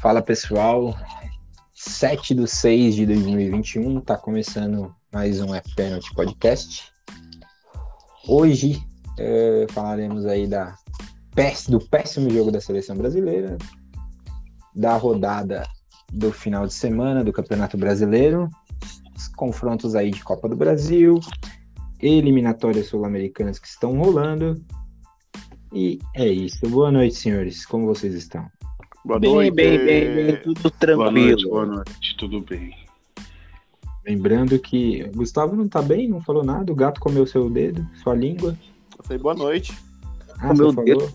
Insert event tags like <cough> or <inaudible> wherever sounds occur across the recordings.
Fala pessoal, 7 de 6 de 2021, tá começando mais um F Penalty Podcast. Hoje é, falaremos aí da, do péssimo jogo da seleção brasileira, da rodada do final de semana do Campeonato Brasileiro, os confrontos aí de Copa do Brasil, eliminatórias sul-americanas que estão rolando. E é isso. Boa noite, senhores. Como vocês estão? Boa bem, noite. bem, bem, bem, tudo tranquilo. Boa noite, boa noite, tudo bem. Lembrando que o Gustavo não tá bem, não falou nada. O gato comeu seu dedo, sua língua. Eu falei boa noite. Ah, Comeu o dedo? falou?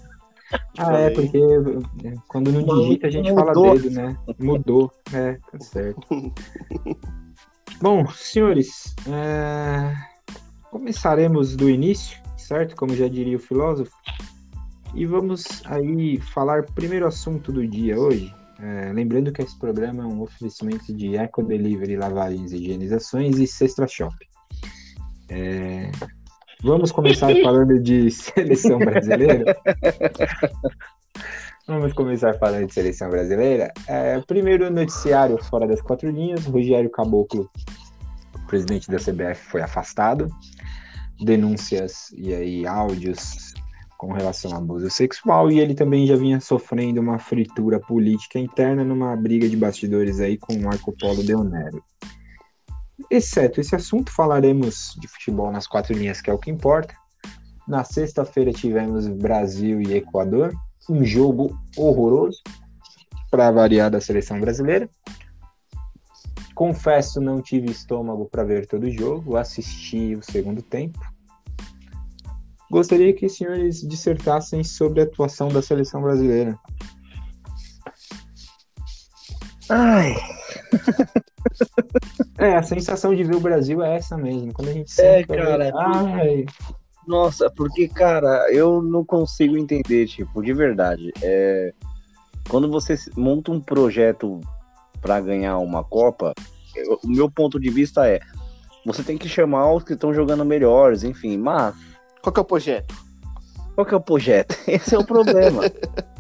Ah, é, porque é, quando não digita a gente fala Mudou. dedo, né? Mudou. É, tá certo. <laughs> Bom, senhores, é, começaremos do início, certo? Como já diria o filósofo. E vamos aí falar primeiro assunto do dia hoje. É, lembrando que esse programa é um oferecimento de Eco Delivery, lavagens e higienizações e Sextra Shop. É, vamos começar <laughs> falando de seleção brasileira. Vamos começar falando de seleção brasileira. É, primeiro noticiário fora das quatro linhas, Rogério Caboclo, presidente da CBF, foi afastado. Denúncias e aí áudios com relação a abuso sexual e ele também já vinha sofrendo uma fritura política interna numa briga de bastidores aí com Marco Polo Deonero. Exceto esse assunto, falaremos de futebol nas quatro linhas, que é o que importa. Na sexta-feira tivemos Brasil e Equador, um jogo horroroso para variar da seleção brasileira. Confesso, não tive estômago para ver todo o jogo, assisti o segundo tempo. Gostaria que os senhores dissertassem sobre a atuação da seleção brasileira. Ai, É, a sensação de ver o Brasil é essa mesmo. Quando a gente É, senta, cara. Ai, nossa, porque, cara, eu não consigo entender, tipo, de verdade. É, quando você monta um projeto pra ganhar uma Copa, eu- o meu ponto de vista é: você tem que chamar os que estão jogando melhores, enfim, mas Qual que é o projeto? Qual que é o projeto? <laughs> Esse é o problema. <laughs>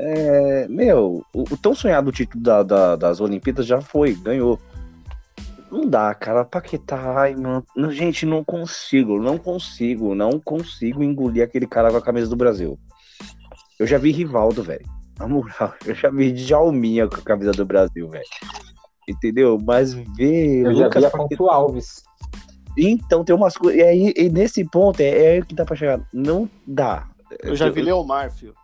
É, meu, o, o tão sonhado título da- da- das Olimpíadas já foi, ganhou. Não dá, cara. Paquetá, ai, mano. Não, gente, não consigo, não consigo, não consigo engolir aquele cara com a camisa do Brasil. Eu já vi Rivaldo, velho. Na moral, <laughs> eu já vi Djalminha com a camisa do Brasil, velho. Entendeu? Mas ver eu já Lucas vi a Paquetá. Alves. Então tem umas coisas. E aí, e nesse ponto, é, é aí que dá pra chegar. Não dá. Eu já vi Leomar, filho.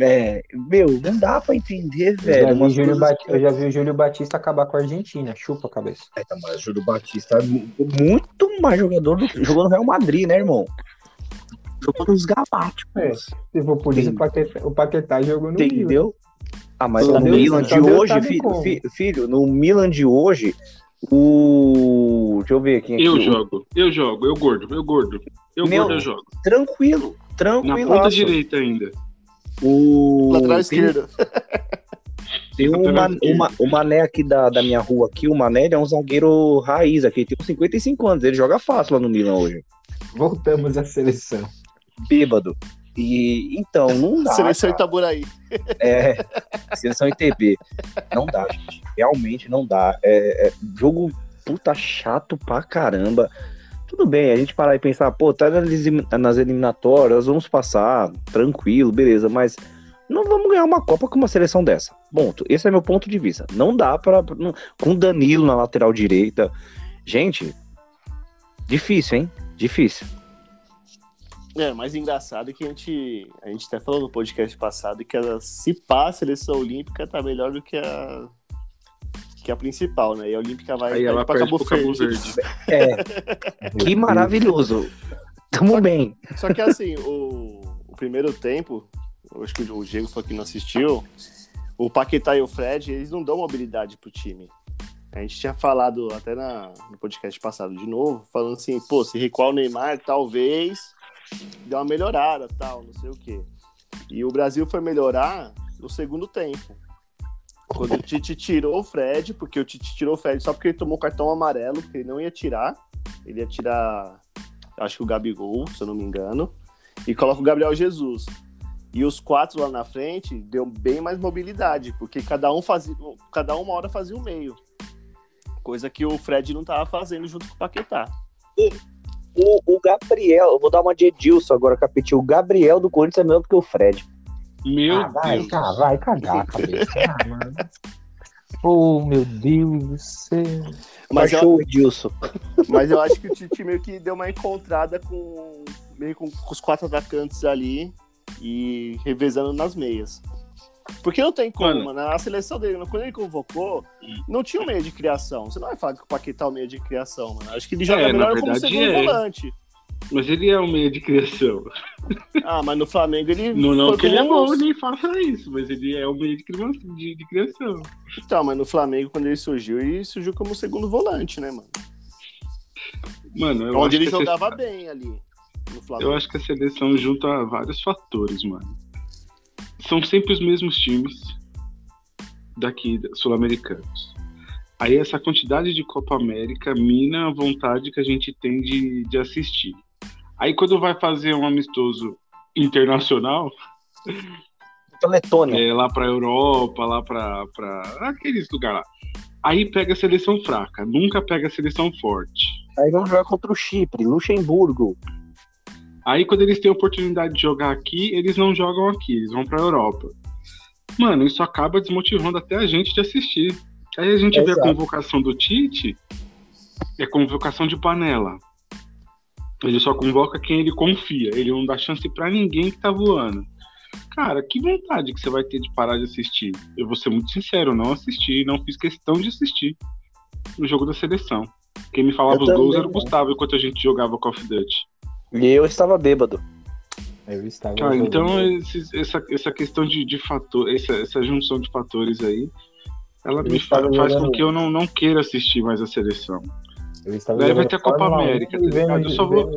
É, meu, não dá pra entender, Eu já, velho. vi Júlio eu já vi o Júlio Batista acabar com a Argentina. Chupa a cabeça. Eita, mas Júlio Batista é mu- muito mais jogador do que jogou no Real Madrid, né, irmão? Jogou nos Galácticos. É. Se for por isso, o Paquetá, o Paquetá jogou no Milan. Entendeu? Ah, mas no Milan de hoje, filho, no Milan de hoje, o. Deixa eu ver aqui. Eu o- jogo, eu jogo, eu gordo, eu gordo. Eu Meu- gordo, eu jogo. Tranquilo, Na tranquilo. ponta direita ainda. O. Lateral tem- esquerdo. <laughs> Tem uma, uma, o Mané aqui da, da minha rua aqui, o Mané ele é um zagueiro raiz aqui, tem uns 55 anos, ele joga fácil lá no Milan hoje. Voltamos à seleção. Bêbado. E então, não dá. Seleção cara. Itaburaí. É, seleção ITB. Não dá, gente. Realmente não dá. É, é jogo puta chato pra caramba. Tudo bem, a gente parar e pensar, pô, tá nas elim- nas eliminatórias, vamos passar, tranquilo, beleza, mas não vamos ganhar uma Copa com uma seleção dessa. Ponto. Esse é meu ponto de vista. Não dá pra. com Danilo na lateral direita. Gente, difícil, hein? Difícil. É, mais engraçado que a gente, a gente até falou no podcast passado que a, se pá, a seleção olímpica tá melhor do que a que a principal, né? E a olímpica vai, Aí vai ela pra perde Cabo Verde. É, que maravilhoso. Tamo bem. Só que assim, o, o primeiro tempo, eu acho que o Diego foi que não assistiu, o Paquetá e o Fred, eles não dão mobilidade pro time. A gente tinha falado até na, no podcast passado de novo, falando assim, pô, se recuar o Neymar, talvez dê uma melhorada, tal, não sei o quê. E o Brasil foi melhorar no segundo tempo. Quando o Tite tirou o Fred, porque o Tite tirou o Fred só porque ele tomou cartão amarelo, porque ele não ia tirar. Ele ia tirar, acho que o Gabigol, se eu não me engano. E coloca o Gabriel Jesus. E os quatro lá na frente deu bem mais mobilidade, porque cada um fazia, cada uma hora fazia o meio. Coisa que o Fred não tava fazendo junto com o Paquetá. O, o Gabriel, vou dar uma de Edilson agora, Capitinho. O Gabriel do Corinthians é melhor do que o Fred. Meu Ah, vai, Deus. cara, vai cagar a cabeça. Ah, mano. Oh, meu Deus do céu. Mas eu, o Edilson. mas eu acho que o Tite meio que deu uma encontrada com meio com, com os quatro atacantes ali e revezando nas meias. Porque não tem como, Mano. mano. A seleção dele, quando ele convocou, não tinha um meio de criação. Você não vai falar que o Paquetá é o meio de criação, mano. Acho que ele joga É, na melhor como verdade, segundo é. volante. Mas ele é um meio de criação. Ah, mas no Flamengo ele. Não, não que ele é bom nem faça isso, mas ele é um meio de, de, de criação. Então, mas no Flamengo, quando ele surgiu, ele surgiu como segundo volante, né, mano? Mano, eu Onde acho ele jogava sele- bem ali. No Flamengo. Eu acho que a seleção junta vários fatores, mano. São sempre os mesmos times daqui, sul-americanos. Aí essa quantidade de Copa América mina a vontade que a gente tem de, de assistir. Aí quando vai fazer um amistoso internacional, Letônia. é, lá pra Europa, lá pra, pra aqueles lugares lá. Aí pega a seleção fraca, nunca pega a seleção forte. Aí vamos jogar contra o Chipre, Luxemburgo. Aí quando eles têm a oportunidade de jogar aqui, eles não jogam aqui, eles vão pra Europa. Mano, isso acaba desmotivando até a gente de assistir. Aí a gente vê a Exato. convocação do Tite, é convocação de panela. Ele só convoca quem ele confia, ele não dá chance pra ninguém que tá voando. Cara, que vontade que você vai ter de parar de assistir? Eu vou ser muito sincero, eu não assisti, não fiz questão de assistir o jogo da seleção. Quem me falava Eu os gols também era o não. Gustavo enquanto a gente jogava Call of Duty. E eu estava bêbado. Eu estava. Cara, então esses- essa, essa questão de, de fator, essa, essa junção de fatores aí, ela Eu me faz jogando- com que eu não, não queira assistir mais a seleção. Eu estava Daí vai ter a Copa Fórmula 1 América, tá ligado? Eu só vou-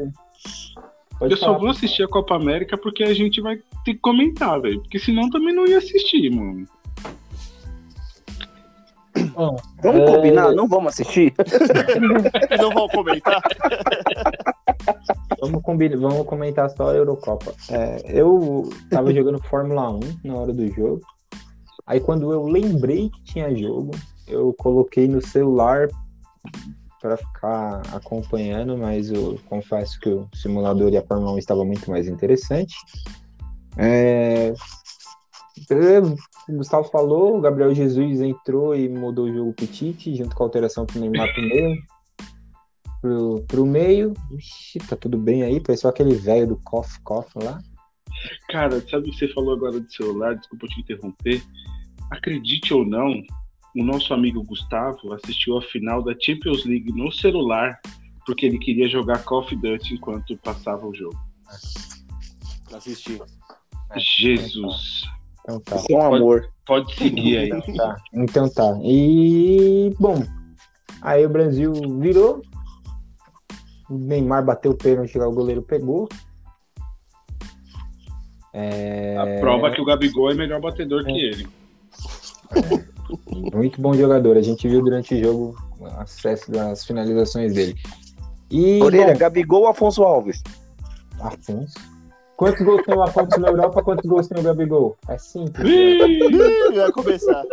Pode eu só falar. vou assistir a Copa América porque a gente vai ter que comentar, velho. Porque senão também não ia assistir, mano. Bom, Vamos É. combinar? Não vamos assistir? <laughs> Não vão comentar. Vamos, combinar, vamos comentar só a Eurocopa. É, eu tava <laughs> jogando Fórmula 1 na hora do jogo. Aí quando eu lembrei que tinha jogo, eu coloquei no celular para ficar acompanhando, mas eu confesso que o simulador e a Fórmula 1 estava muito mais interessante. É, o Gustavo falou, o Gabriel Jesus entrou e mudou o jogo pro Tite, junto com a alteração pro Neymar pro meio. Pro, pro meio. Ixi, tá tudo bem aí, pareceu aquele velho do Coff Coff lá. Cara, sabe o que você falou agora do celular? Desculpa te interromper. Acredite ou não, o nosso amigo Gustavo assistiu a final da Champions League no celular porque ele queria jogar Call of Duty enquanto passava o jogo. Assistir. Jesus. Então tá. Isso é um amor. Pode seguir aí. Então tá. Então tá. E, bom, aí o Brasil virou. O Neymar bateu o pênalti, lá, o goleiro pegou. É, A prova que o Gabigol é melhor batedor que ele. Muito bom jogador. A gente viu durante o jogo o acesso das finalizações dele. E, Orelha, bom, Gabigol ou Afonso Alves? Afonso. Quantos gols tem o Afonso na Europa? Quantos gols tem o Gabigol? É simples. né? Ih, Vai <laughs> começar.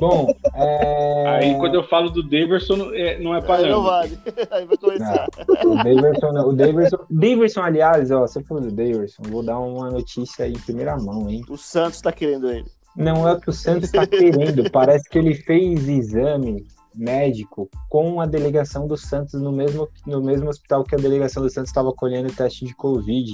Bom, é... Aí quando eu falo do Daverson, não é, não é Aí não vale. <laughs> Aí vai começar. O Daverson, não. o Daverson, Daverson, aliás, ó, você falou do Daverson, vou dar uma notícia aí em primeira mão, hein? O Santos tá querendo ele. Não é o que o Santos está querendo, parece que ele fez exame médico com a delegação do Santos no mesmo, no mesmo hospital que a delegação do Santos estava colhendo o teste de Covid.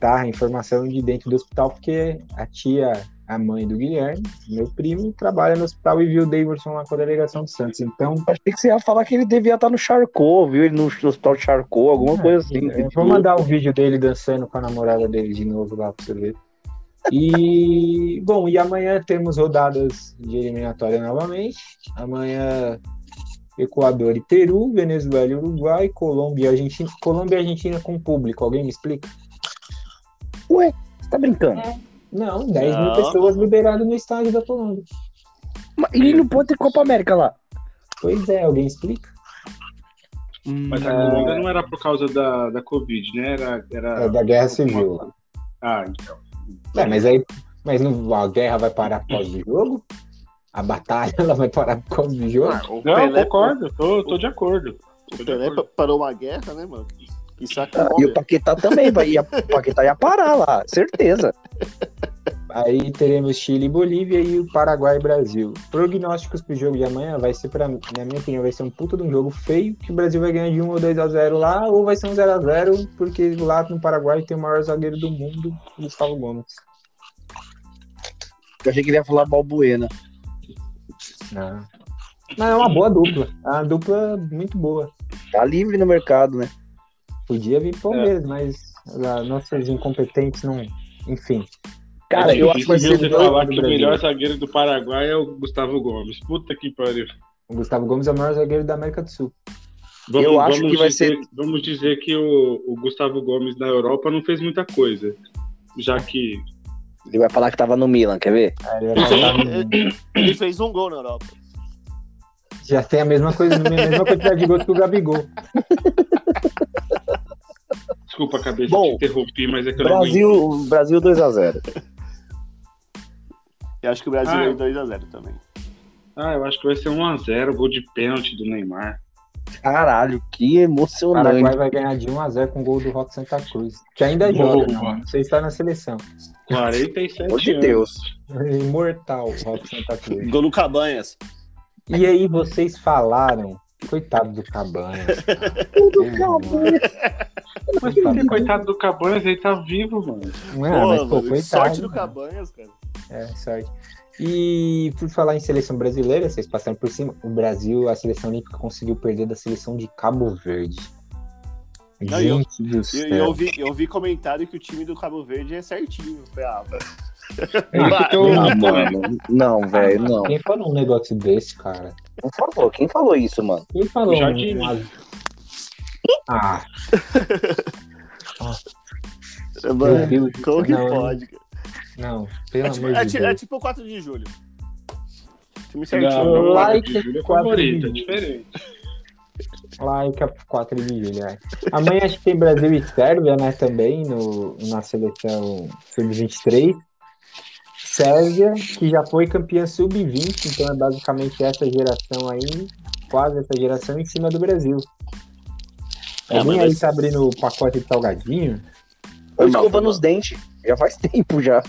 Tá, informação de dentro do hospital, porque a tia, a mãe do Guilherme, meu primo, trabalha no hospital e viu o Daverson lá com a delegação do Santos. Então, Achei que você ia falar que ele devia estar no Charcot, viu? Ele no hospital de Charcot, alguma coisa assim. Eu vou mandar o vídeo dele dançando com a namorada dele de novo lá pra você ver. E, bom, e amanhã temos rodadas de eliminatória novamente. Amanhã, Equador e Peru, Venezuela e Uruguai, Colômbia e Argentina. Colômbia e Argentina com público, alguém me explica? Ué, você tá brincando? Não, 10 mil Não. pessoas liberadas no estádio da Colômbia. Mas E não pode ter Copa América lá. Pois é, alguém explica? Mas a Colômbia não era por causa da, da Covid, né? Era, era... É da Guerra Civil. Ah, então. É, mas aí, mas não, a guerra vai parar por causa do jogo? A batalha ela vai parar por causa do jogo? Ah, o Não, Pelé, concordo, tô, tô de acordo. Tô o Pelé acordo. parou uma guerra, né, mano? Saco Ah, E o Paquetá também vai. Ia, o Paquetá ia parar lá, certeza. <laughs> Aí teremos Chile e Bolívia e o Paraguai e Brasil. Prognósticos pro jogo de amanhã vai ser, pra, na minha opinião, vai ser um puta de um jogo feio, que o Brasil vai ganhar de 1 ou 2 a 0 lá, ou vai ser um 0 a 0 porque lá no Paraguai tem o maior zagueiro do mundo, Gustavo Gomes. Eu achei que ele ia falar Balbuena. Não. Não, é uma boa dupla. É uma dupla muito boa. Tá livre no mercado, né? Podia vir Palmeiras, mas ah, nossos incompetentes não. Enfim. Cara, é eu acho que vai ser falar que o Brasil. melhor zagueiro do Paraguai é o Gustavo Gomes. Puta que pariu. O Gustavo Gomes é o maior zagueiro da América do Sul. Vamos, Eu acho que vai dizer, ser- Vamos dizer que o, o Gustavo Gomes na Europa não fez muita coisa. Já que. Ele vai falar que tava no Milan, quer ver? Aí ele vai falar, "Hum, Ele fez um gol na Europa. Já tem a mesma coisa, a mesma quantidade de gols que o Gabigol. Desculpa a cabeça Bom, te interrompi, mas é que eu não aguento. Brasil, Brasil 2x0. Eu acho que o Brasil Ah. ganhou 2x0 também. Ah, eu acho que vai ser 1x0, gol de pênalti do Neymar. Caralho, que O emocionante. Paraguai vai ganhar de 1x0 com o gol do Rock Santa Cruz. Que ainda joga, Boa. não. Não se está na seleção. 47 Pelo amor de. Deus. Imortal o Rock Santa Cruz. Gol no Cabanhas. E aí vocês falaram. Coitado do <laughs> Cabanhas. Mas por que, coitado do Cabanhas, ele tá vivo, mano. Não é, mas, Pô, pô, mano, coitado. sorte do mano. Cabanhas, cara. É, sorte. E por falar em seleção brasileira, vocês passaram por cima, o Brasil, a seleção olímpica conseguiu perder da seleção de Cabo Verde. Não, e eu- Gente do céu. eu, ouvi, eu ouvi comentário que o time do Cabo Verde é certinho. Falei, ah. Ah, <laughs> Ah, mano. Não, velho, não. Quem falou um negócio desse, cara? Não falou. Quem falou isso, mano? Quem falou? Jardim. um- um- Ah, <laughs> Mano, Deus. como que Não, pode, cara? Não, pelo É tipo, amor é, de ti- Deus. é tipo o 4 de julho. Time certinho. não, Like like, Júlia é quatro favorita, é de- diferente. Like a 4 de julho. é. Amanhã acho que tem Brasil e Sérvia, né, também, no, na seleção sub-23. Sérvia, que já foi campeã sub-20, então é basicamente essa geração aí, quase essa geração em cima do Brasil. É, Alguém mas- aí tá abrindo o pacote de salgadinho? Mal, escovando os dentes. Já faz <laughs> tempo já.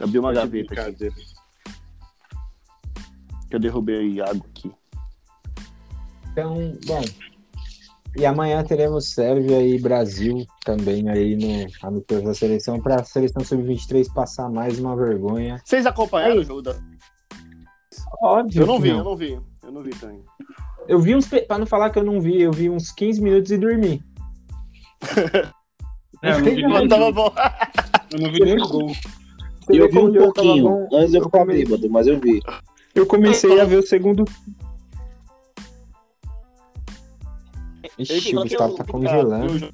Abri uma gaveta aqui, que eu derrubei água aqui. Então, bom. E amanhã teremos Sérvia e Brasil também aí no amistoso da seleção, para a seleção sub-23 passar mais uma vergonha. Vocês acompanharam o jogo da... Óbvio. Eu não vi, eu não vi. Eu não vi também. Eu vi uns. Pra não falar que eu não vi, eu vi uns 15 minutos e dormi. <laughs> É, eu não vi Não. Eu não vi nem gol. Você eu vi um pouquinho. bom? Antes eu ficar bêbado, mas eu vi. Eu comecei a ver o segundo. Ixi, o Gustavo tá que- congelando.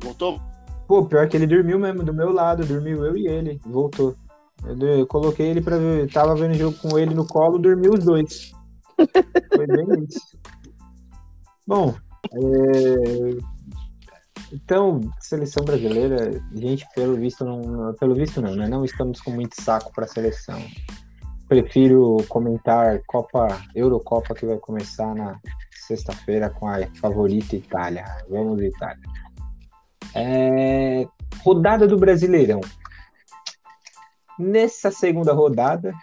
Voltou? Pô, pior que ele dormiu mesmo, do meu lado, dormiu eu e ele, voltou. Eu coloquei ele pra ver, tava vendo o jogo com ele no colo, dormiu os dois. <laughs> Foi bem isso. Bom, é, então, seleção brasileira, gente, pelo visto não, pelo visto não, né? Não estamos com muito saco pra seleção. Prefiro comentar Copa, Eurocopa que vai começar na sexta-feira com a favorita Itália. Vamos Itália. É, rodada do Brasileirão. Nessa segunda rodada,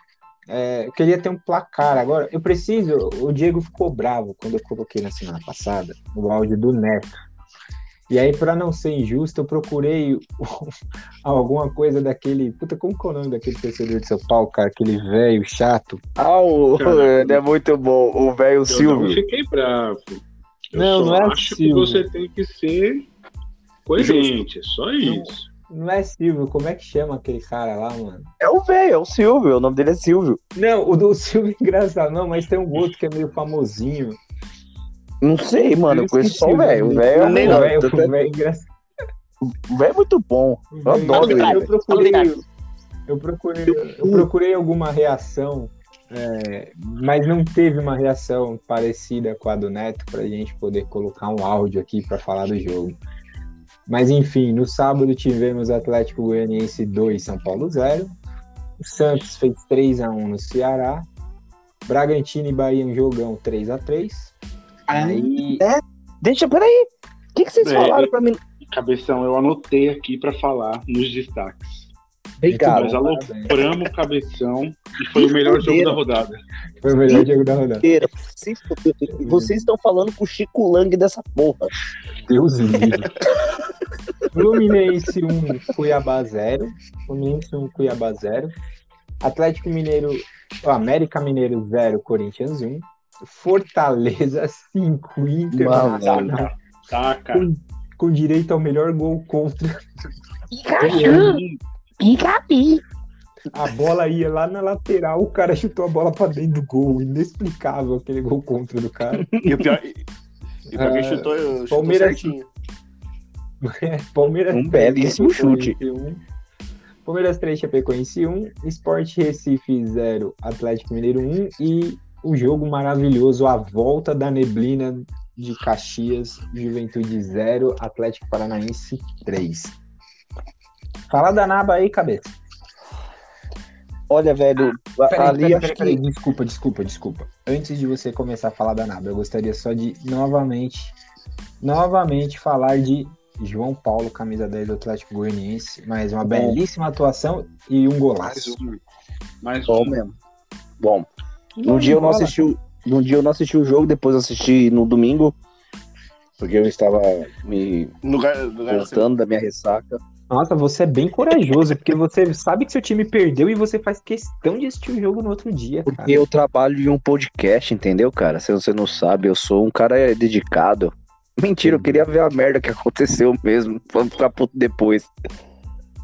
é, eu queria ter um placar agora. Eu preciso. O Diego ficou bravo quando eu coloquei na semana passada o áudio do Neto. E aí, para não ser injusto, eu procurei <laughs> alguma coisa daquele. Puta, como que é o nome daquele torcedor de São Paulo, cara? Aquele velho chato. Ah, o Cara, <laughs> ele é muito bom. O velho Eu não Silvio. fiquei bravo. Eu Não, só não é acho que Silvio. você tem que ser coerente, é só isso. Não é Silvio, como é que chama aquele cara lá, mano? É o velho, é o Silvio. O nome dele é Silvio. Não, o do Silvio é engraçado, não, mas tem um outro que é meio famosinho. Não sei, mano. Eu conheço só o velho. O velho é Nem O bom. velho- Tanto o é- velho é engraçado. O velho é muito bom. Eu adoro Eu ele. procurei, eu procurei, eu procurei alguma reação, é, mas não teve uma reação parecida com a do Neto pra gente poder colocar um áudio aqui pra falar do jogo. Mas enfim, no sábado tivemos Atlético Goianiense 2, São Paulo 0. O Santos fez 3 a 1 no Ceará. Bragantino e Bahia um jogão 3 a 3. Aí É, deixa, peraí. O que, que vocês É, falaram pra mim? Cabeção, eu anotei aqui pra falar nos destaques. Obrigado. Nós alopramos o Cabeção e foi o melhor jogo da rodada. foi o melhor jogo da rodada. Vocês, vocês estão falando com o Chico Lang dessa porra. Deus livre. <laughs> Fluminense 1, Cuiabá 0. Fluminense 1, Cuiabá 0. Atlético Mineiro, América Mineiro 0, Corinthians 1. Fortaleza 5, Internacional. Tá, cara. Com, com direito ao melhor gol contra. A bola ia lá na lateral, o cara chutou a bola pra dentro do gol. Inexplicável aquele gol contra do cara. E o pior. E o pior que ele Ah, chutou, chutou Palmeiras- certinho. <laughs> Palmeiras Um 3, belíssimo chute. 1. Palmeiras 3, Chapecoense 1. Sport Recife 0, Atlético Mineiro 1. E o jogo maravilhoso, a volta da neblina de Caxias, Juventude 0, Atlético Paranaense 3. Fala da Naba aí, cabeça. Olha, velho, Peraí, ali peraí, acho peraí, que. peraí, desculpa, desculpa, desculpa. Antes de você começar a falar da Naba, eu gostaria só de novamente, novamente falar de João Paulo, camisa 10 do Atlético Goianiense. Mais uma Bom. belíssima atuação e um Mais golaço. um. Mais Bom um. mesmo. Bom, num dia eu não assisti o, num dia eu não assisti o jogo, depois assisti no domingo, porque eu estava me lugar, voltando da minha ressaca. Nossa, você é bem corajoso, porque você sabe que seu time perdeu e você faz questão de assistir o jogo no outro dia, cara. Porque eu trabalho em um podcast, entendeu, cara? Se você não sabe, eu sou um cara dedicado. Mentira, eu queria ver a merda que aconteceu mesmo. Vamos ficar puto depois.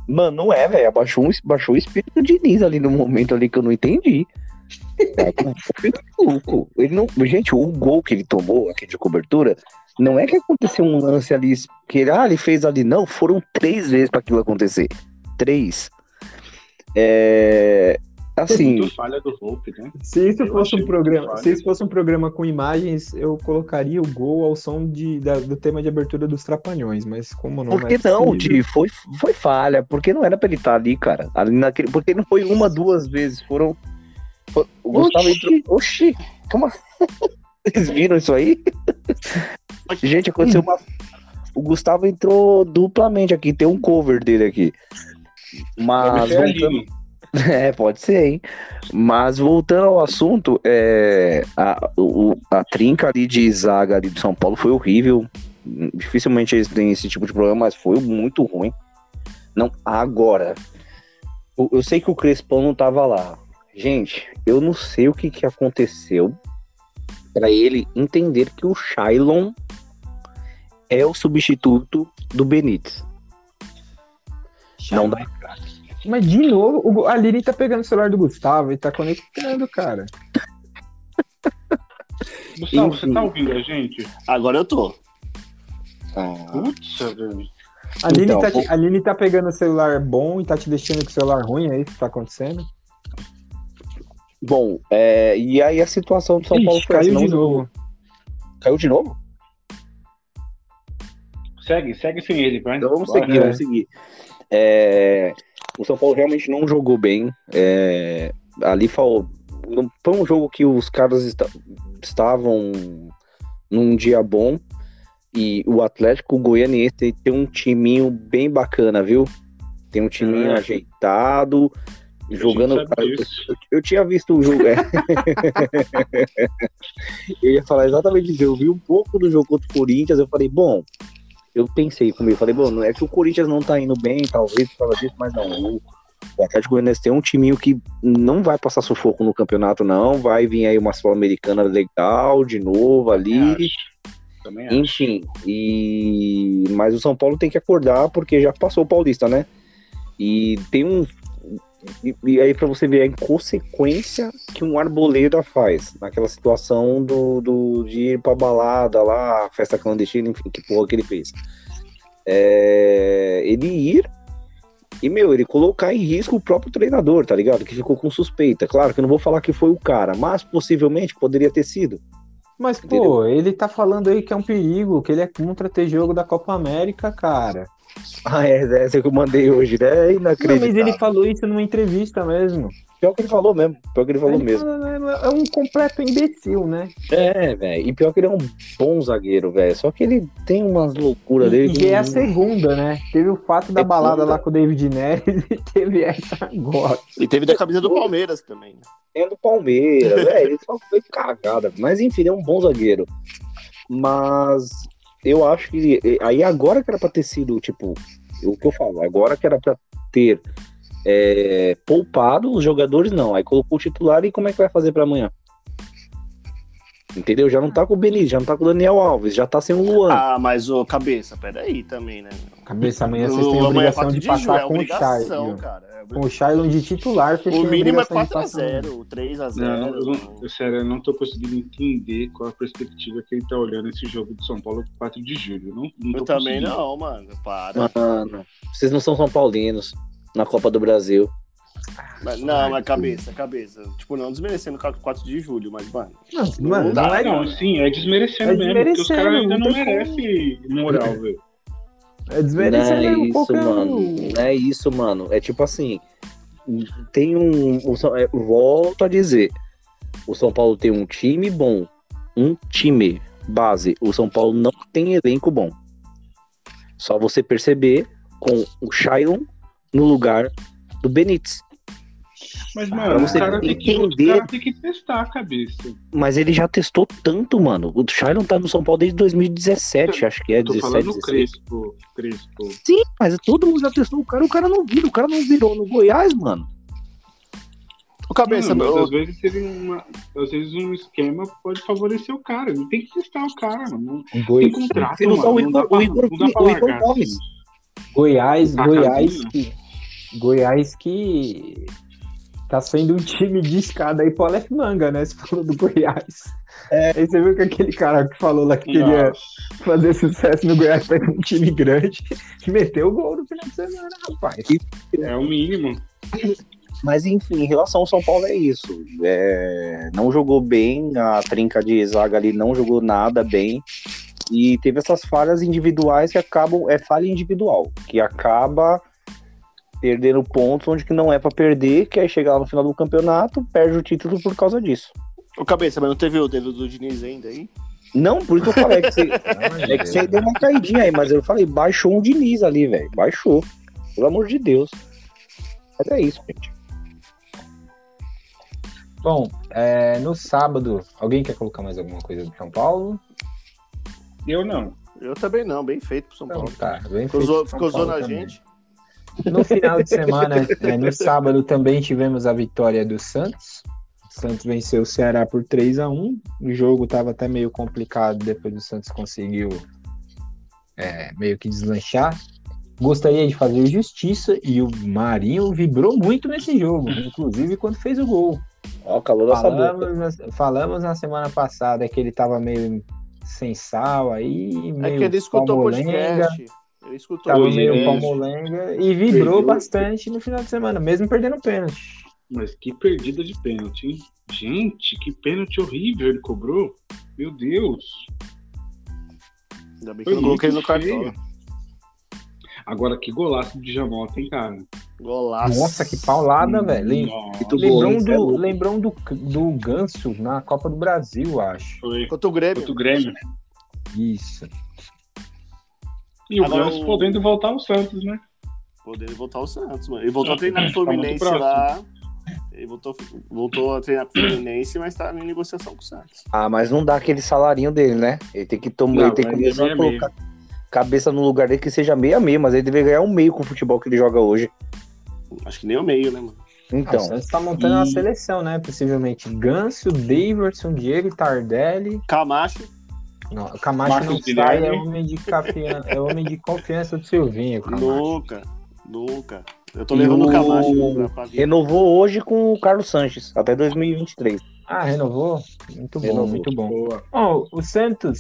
Mano, não é, velho. Abaixou, um, baixou o espírito do Diniz ali no momento ali que eu não entendi. É, maluco. Ele não, gente, o gol que ele tomou aqui de cobertura, não é que aconteceu um lance ali que ele, ah, ele fez ali, não. Foram três vezes pra aquilo acontecer. Três. É. Assim, do Volpe, né? Se isso Eu fosse um programa, se isso fosse um programa com imagens, eu colocaria o gol ao som de, da- do tema de abertura dos Trapalhões, mas como não Por que é não, Di? Foi, foi falha. Porque não era pra ele estar ali, cara. Ali naquele, porque não foi uma, duas vezes. Foram. O Gustavo Oxi. entrou. Oxi! Como assim? <laughs> Vocês viram isso aí? Gente, aconteceu uma. O Gustavo entrou duplamente aqui. Tem um cover dele aqui. Mas voltando, <laughs> é, pode ser, hein? Mas voltando ao assunto, é, a, o- a trinca ali de zaga ali do São Paulo foi horrível. Dificilmente eles têm esse tipo de problema, mas foi muito ruim. Não, agora. Eu, eu sei que o Crespão não tava lá. Gente, eu não sei o que, que aconteceu para ele entender que o Shailon é o substituto do Benítez. Não dá. Mas de novo, o, a Lili tá pegando o celular do Gustavo e tá conectando, cara. <laughs> Gustavo, Enfim. você tá ouvindo a gente? Agora eu tô. Putz, velho. A Lili, Então, tá, vou- a Lili tá pegando o celular bom e tá te deixando com o celular ruim, é isso que tá acontecendo? Bom, é, e aí a situação do São Paulo Ixi, foi essa, caiu de novo. Caiu de novo? Segue, segue sem ele, vai. Então vamos seguir, vamos seguir. É, o São Paulo realmente não jogou bem. É, ali fal- não- foi um jogo que os caras esta- estavam num dia bom. E o Atlético Goianiense tem um timinho bem bacana, viu? Tem um timinho É. ajeitado, Disso. eu, eu tinha visto o jogo. é. <laughs> eu ia falar exatamente isso. Eu vi um pouco do jogo contra o Corinthians. Eu falei, bom, eu pensei comigo, falei, bom, não é que o Corinthians não tá indo bem, talvez por causa disso, mas não. O, Atlético Goianiense tem um timinho que não vai passar sufoco no campeonato, não. Vai vir aí uma Sul-Americana legal de novo ali. Também acho. Enfim, e mas o São Paulo tem que acordar porque já passou o Paulista, né? E tem um e, e aí pra você ver a inconsequência que um arboleda faz naquela situação do, do de ir pra balada lá, festa clandestina, enfim, que porra que ele fez. É, ele ir e, meu, ele colocar em risco o próprio treinador, tá ligado? Que ficou com suspeita. Claro que eu não vou falar que foi o cara, mas possivelmente poderia ter sido. Mas, pô, ele tá falando aí que é um perigo, que ele é contra ter jogo da Copa América, cara. <laughs> Ah, é, é essa que eu mandei hoje, né? É Não, mas inacreditável. ele falou isso numa entrevista mesmo. Pior que ele falou mesmo. Pior que ele falou Ele mesmo. fala, É um completo imbecil, né? É, velho. E pior que ele é um bom zagueiro, velho. Só que ele tem umas loucuras dele. E que é a segunda, né? Teve o fato da É balada segunda. lá com o David Neres <laughs> e teve essa agora. E teve da camisa do Palmeiras também. né? é do Palmeiras, velho. Ele só foi cagada. Mas enfim, ele é um bom zagueiro. Mas eu acho que. Aí agora que era pra ter sido, tipo, o que eu falo, agora que era pra ter é, poupado os jogadores, não. Aí colocou o titular e como é que vai fazer pra amanhã? Entendeu? Já não tá com o Benítez, já não tá com o Daniel Alves, já tá sem o Luan. Ah, mas ô, cabeça, peraí também, né? Cabeça, amanhã vocês O- têm a amanhã é obrigação 4 de passar é com o cara. É Com o Shailon de titular, O a mínimo é obrigação de passar. 4x0, 3x0. Não, eu, não- eu, sério, eu não tô conseguindo entender qual a perspectiva que ele tá olhando esse jogo de São Paulo 4 de julho. Eu não, não tô Eu também não, mano. Para. Mano, vocês não são São Paulinos na Copa do Brasil. Mas- não, mas cabeça, cabeça. Tipo, não desmerecendo o 4 de julho, mas, mano. Não, mano, Não não, dá, é Não, sim, é desmerecendo É mesmo, porque os desmerecendo, caras ainda não não merecem moral, <laughs> velho. É Não desmerecer é mesmo isso, qualquer mano. um. Não é isso, mano. É tipo assim. Tem um. o São- é, volto a dizer. O São Paulo tem um time bom. Um time base. O São Paulo não tem elenco bom. Só você perceber com o Shailon no lugar do Benítez. Mas, Pra mano, o cara, tem que, o cara tem que testar a cabeça. Mas ele já testou tanto, mano. O Shailon tá no São Paulo desde 2017, acho que é tô 17, falando 16. Crespo, Crespo. Sim, mas todo mundo já testou o cara, o cara não vira, o cara não virou no Goiás, mano. O cabeça, Não, mas meu. às vezes seria uma, às vezes um esquema pode favorecer o cara. Ele tem que testar o cara, mano. Goi- tem contrato, não usar o mano. Não dá Igor- pra, o Igor- não dá pra o Igor largar Gomes. assim. Goiás, Goiás que. Goiás que tá sendo um time de escada aí pro Aleph Manga, né? Você falou do Goiás. Aí você viu que aquele cara que falou lá que queria Nossa. fazer sucesso no Goiás pra um time grande, meteu o gol no final de semana, rapaz. É o mínimo. Mas enfim, em relação ao São Paulo é isso. É, não jogou bem, a trinca de zaga ali não jogou nada bem. E teve essas falhas individuais que acabam. É falha individual, que acaba perdendo pontos onde que não é pra perder, que aí chegar lá no final do campeonato, perde o título por causa disso. O cabeça, mas não teve o dedo do Diniz ainda aí? Não, por isso que eu falei, é que você, <laughs> é que você deu uma caidinha aí, mas eu falei, baixou um Diniz ali, velho. Baixou. Pelo amor de Deus. Mas é isso, gente. Bom, é, no sábado, alguém quer colocar mais alguma coisa do São Paulo? Eu não. Eu também não, bem feito pro São Então, Paulo. tá, bem Ficou, feito zo- ficou zoando a também. gente. No final de semana, é, no sábado, também tivemos a vitória do Santos. O Santos venceu o Ceará por 3 a 1 O jogo estava até meio complicado, depois o Santos conseguiu é, meio que deslanchar. Gostaria de fazer justiça e o Marinho vibrou muito nesse jogo, inclusive quando fez o gol. Ó, o calor boca. Falamos na, falamos na semana passada que ele estava meio sem sal aí, meio É que ele escutou podcast. Ele escutou Tava meio é. palmolenga e vibrou Perdeu. bastante no final de semana, mesmo perdendo pênalti. Mas que perdida de pênalti, hein? Gente, que pênalti horrível ele cobrou. Meu Deus. Ainda bem que Foi eu não coloquei no cartão. Agora, que golaço de Jamota, hein, cara? Golaço. Nossa, que paulada, velho. Nossa, Muito Lembrou, é do, lembrou do, do Ganso na Copa do Brasil, acho. Foi Contra o Grêmio. contra o Grêmio. Isso. E o Ganso o- podendo voltar ao Santos, né? Poder voltar ao Santos, mano. Ele voltou a Tá treinar com o muito Fluminense lá. Ele voltou, voltou a treinar com o Fluminense, mas tá em negociação com o Santos. Ah, mas não dá aquele salarinho dele, né? Ele tem que tomar, Não, ele tem que vai começar a a meio. colocar cabeça no lugar dele que seja meio a meio, mas ele deveria ganhar um meio com o futebol que ele joga hoje. Acho que nem o meio, né, mano? Ah, Então, o Santos tá montando uma e- seleção, né? Possivelmente Ganso, Daverson, Diego Tardelli. Camacho. Não, o Camacho não Marcos sai, é Guilherme. homem, de confiança, é homem de confiança do Silvinho, Camacho. Nunca. Nunca. Eu tô E levando o Camacho pra, pra vir. renovou hoje com o Carlos Sanches, até 2023. Ah, renovou? Muito bom, Renovou. muito bom. Boa. Bom, o Santos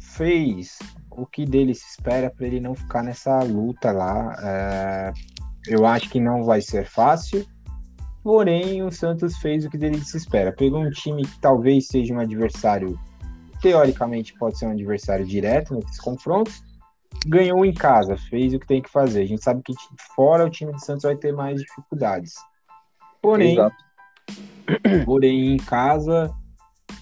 fez o que dele se espera para ele não ficar nessa luta lá. É, eu acho que não vai ser fácil. Porém, o Santos fez o que dele se espera. Pegou um time que talvez seja um adversário teoricamente pode ser um adversário direto nesses confrontos, ganhou em casa, fez o que tem que fazer. A gente sabe que fora o time de Santos vai ter mais dificuldades. Porém, Exato. <clears throat> porém em casa,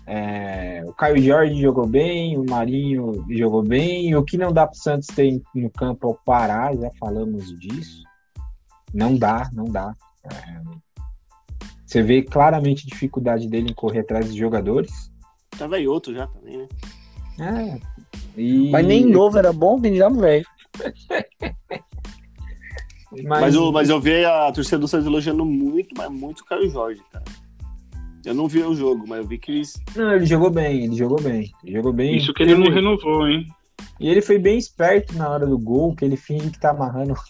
é, o Caio Jorge jogou bem, o Marinho jogou bem. O que não dá para o Santos ter no campo é o Pará, já falamos disso. Não dá, não dá. É, você vê claramente a dificuldade dele em correr atrás dos jogadores. Tava aí outro já também, né? É, e- Mas nem novo era bom, tem já velho. <laughs> Mas, eu, mas eu vi a torcida do Santos elogiando muito, mas muito o Caio Jorge, cara. Eu não vi o jogo, mas eu vi que eles. Não, ele jogou bem, ele jogou bem. Ele jogou bem. Isso que ele não renovou, hein? E ele foi bem esperto na hora do gol, que ele finge que tá amarrando. <laughs>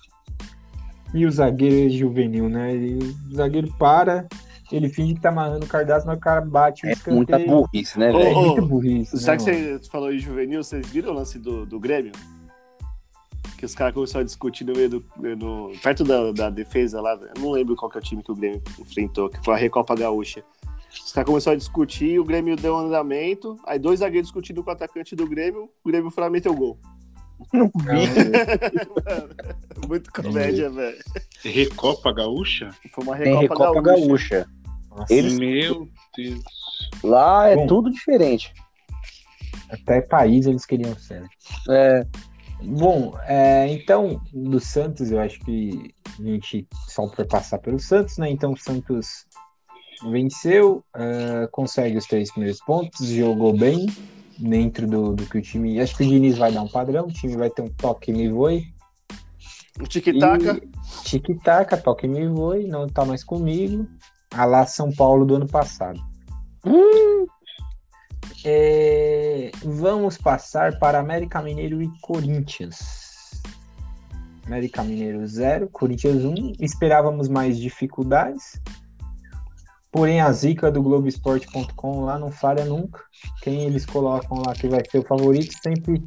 E o zagueiro é juvenil, né? E o zagueiro para, ele finge que tá amarrando o cardápio, mas o cara bate o É escanteio. muita burrice, né, velho? Ô, muita burrice. Já né, que mano? você falou em juvenil, vocês viram o lance do, do Grêmio? Que os caras começaram a discutir no meio do. No, perto da, da defesa lá. Eu não lembro qual que é o time que o Grêmio enfrentou, que foi a Recopa Gaúcha. Os caras começaram a discutir, o Grêmio deu um andamento, aí dois zagueiros discutindo com o atacante do Grêmio, o Grêmio foi lá e meteu o gol. Não <laughs> Muito comédia, velho. Recopa Gaúcha? Foi uma Tem Recopa, Recopa Gaúcha. Gaúcha. Nossa, Eles- Meu Deus. Lá é Bom. tudo diferente. Até país eles queriam ser. É, Bom, é, então, do Santos, eu acho que a gente só para passar pelo Santos, né? Então, o Santos venceu, é, consegue os três primeiros pontos, jogou bem dentro do, do que o time. Acho que o Diniz vai dar um padrão, o time vai ter um toque me voe. O tic-tac. Tic-tac, toque me voe, não tá mais comigo. A lá São Paulo do ano passado. É, vamos passar para América Mineiro e Corinthians. América Mineiro 0, Corinthians 1. Esperávamos mais dificuldades. Porém, a zica do Globoesporte.com lá não falha nunca. Quem eles colocam lá que vai ser o favorito sempre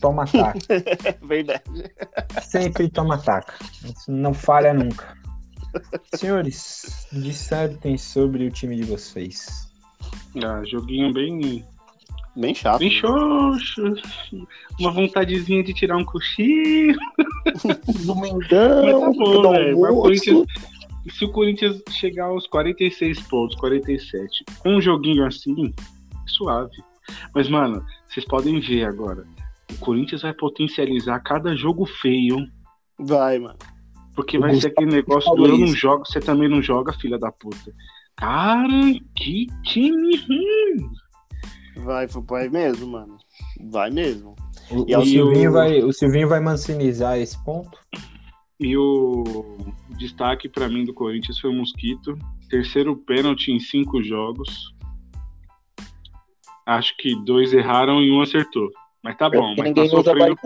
toma ataque. <laughs> Verdade. Sempre toma ataque. Não falha nunca. Senhores, dissertem sobre o time de vocês. Ah, joguinho bem, Bem chato. bem xoxo. Uma vontadezinha de tirar um cochilo. <laughs> Domingão, Mas tá bom, velho. Corinthians- Se o Corinthians chegar aos 46 pontos, 47, com um joguinho assim, suave. Mas, mano, vocês podem ver agora. O Corinthians vai potencializar cada jogo feio. Vai, mano. Porque vai ser aquele negócio do eu não jogo, você também não joga, filha da puta. Cara, que time ruim. Vai, vai mesmo, mano. Vai mesmo. O, E o aí Silvinho, o- vai, o Silvinho vai mancinizar esse ponto. E o destaque pra mim do Corinthians foi o Mosquito. Terceiro pênalti em cinco jogos. Acho que dois erraram e um acertou. Mas tá bom, mas tá sofrendo.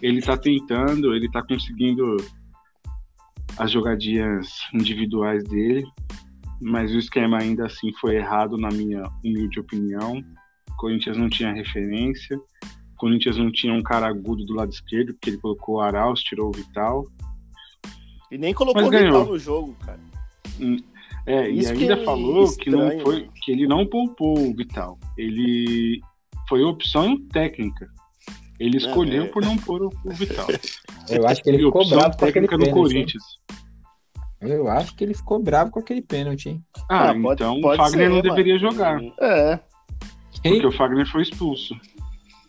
Ele tá tentando, ele tá conseguindo as jogadinhas individuais dele. Mas o esquema ainda assim foi errado, na minha humilde opinião. O Corinthians não tinha referência. O Corinthians não tinha um cara agudo do lado esquerdo, porque ele colocou o Arauz, tirou o Vital. E nem colocou o Vital no jogo, cara. É, Isso e que ainda é falou que não estranho, foi, né? que ele não poupou o Vital. Ele foi opção técnica. Ele escolheu é. por não pôr o, o Vital. <laughs> Eu acho que ele ficou opção bravo com aquele pênalti. Corinthians. Eu acho que ele ficou bravo com aquele pênalti, hein? Ah, Ah, pode- então pode o Fagner ser, não mano. deveria jogar, É. porque o Fagner foi expulso.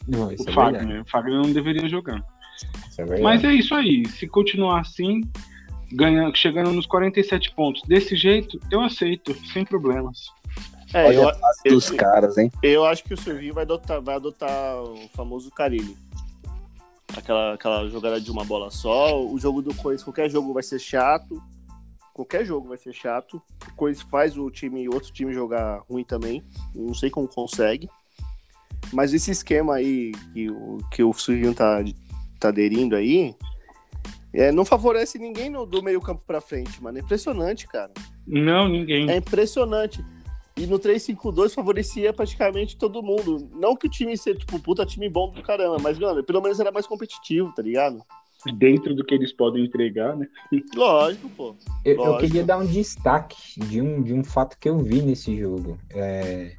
Não, isso O é verdade. Fagner, o Fagner não deveria jogar. Isso é. Mas é isso aí. Se continuar assim, ganha, chegando nos 47 pontos desse jeito, eu aceito, sem problemas. É, Olha eu, dos eu- caras, hein? eu acho que o Silvinho vai adotar, vai adotar o famoso Carilli. Aquela, aquela jogada de uma bola só. O jogo do Corinthians, qualquer jogo vai ser chato. Qualquer jogo vai ser chato. O Corinthians faz o time, outro time jogar ruim também. Não sei como consegue. Mas esse esquema aí que o, que o Silvinho tá, tá aderindo aí. é, não favorece ninguém no- do meio campo pra frente, mano. É impressionante, cara. Não, ninguém. É impressionante. E no 3-5-2 favorecia praticamente todo mundo. Não que o time seja, tipo, puta time bom do caramba, mas, mano, pelo menos era mais competitivo, tá ligado? Dentro do que eles podem entregar, né? Lógico, pô. Eu, eu Lógico. queria dar um destaque de um, de um fato que eu vi nesse jogo. É,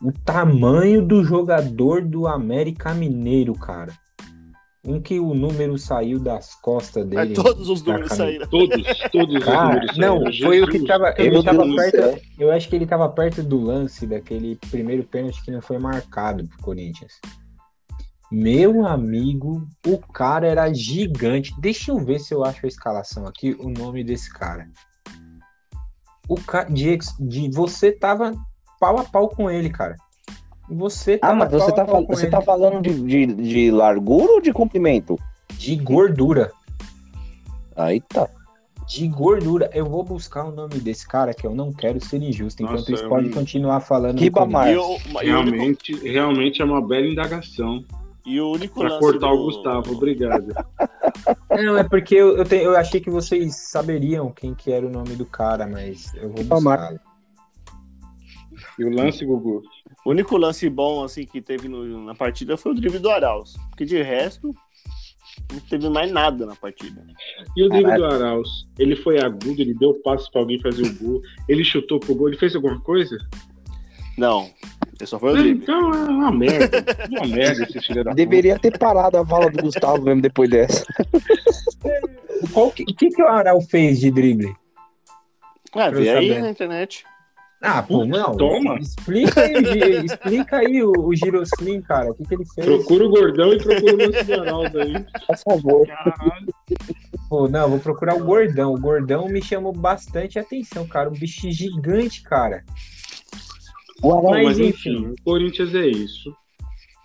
o tamanho do jogador do América Mineiro, cara. Um que o número saiu das costas dele. Todos os números saíram. Todos, todos os <laughs> Cara, números não, saíram. foi o que Jesus. tava. Ele tava perto. céu. Eu acho que ele tava perto do lance daquele primeiro pênalti que não foi marcado pro Corinthians. Meu amigo, o cara era gigante. Deixa eu ver se eu acho a escalação aqui, o nome desse cara. O cara. De, de, você tava pau a pau com ele, cara. Você Ah, tava mas você tá, você ele. tá falando de, de, de largura ou de comprimento? De gordura. Aí tá. De gordura. Eu vou buscar o nome desse cara que eu não quero ser injusto. Enquanto Nossa, isso, é pode continuar falando. E o, e o único, Realmente, realmente é uma bela indagação. e o único Pra cortar o do- Gustavo, obrigado. <laughs> Não, é porque eu, eu, tenho- eu achei que vocês saberiam quem que era o nome do cara, mas eu vou buscar. E o lance, Gugu? O único lance bom assim que teve no- na partida foi o drible do Arauz. Porque de resto, não teve mais nada na partida. E o drible do Arauz? Ele foi agudo, ele deu passo pra alguém fazer o gol, ele chutou pro gol, ele fez alguma coisa? Não, ele só foi o drible. Então é uma merda. Uma merda esse filho da Deveria ter parado a vala do Gustavo mesmo depois dessa. Qual que- O que, que o Aral fez de drible? Ah, vê aí na internet. Ah, pô, não. Toma. Explica aí, explica aí o, o Giroslim, cara. O que, que ele fez? Procura o gordão e procura o lance do Araldo aí. Por favor. Caralho. Pô, não, vou procurar o Gordão. O Gordão me chamou bastante atenção, cara. Um bicho gigante, cara. Bom, Mas, mas enfim. enfim, o Corinthians é isso.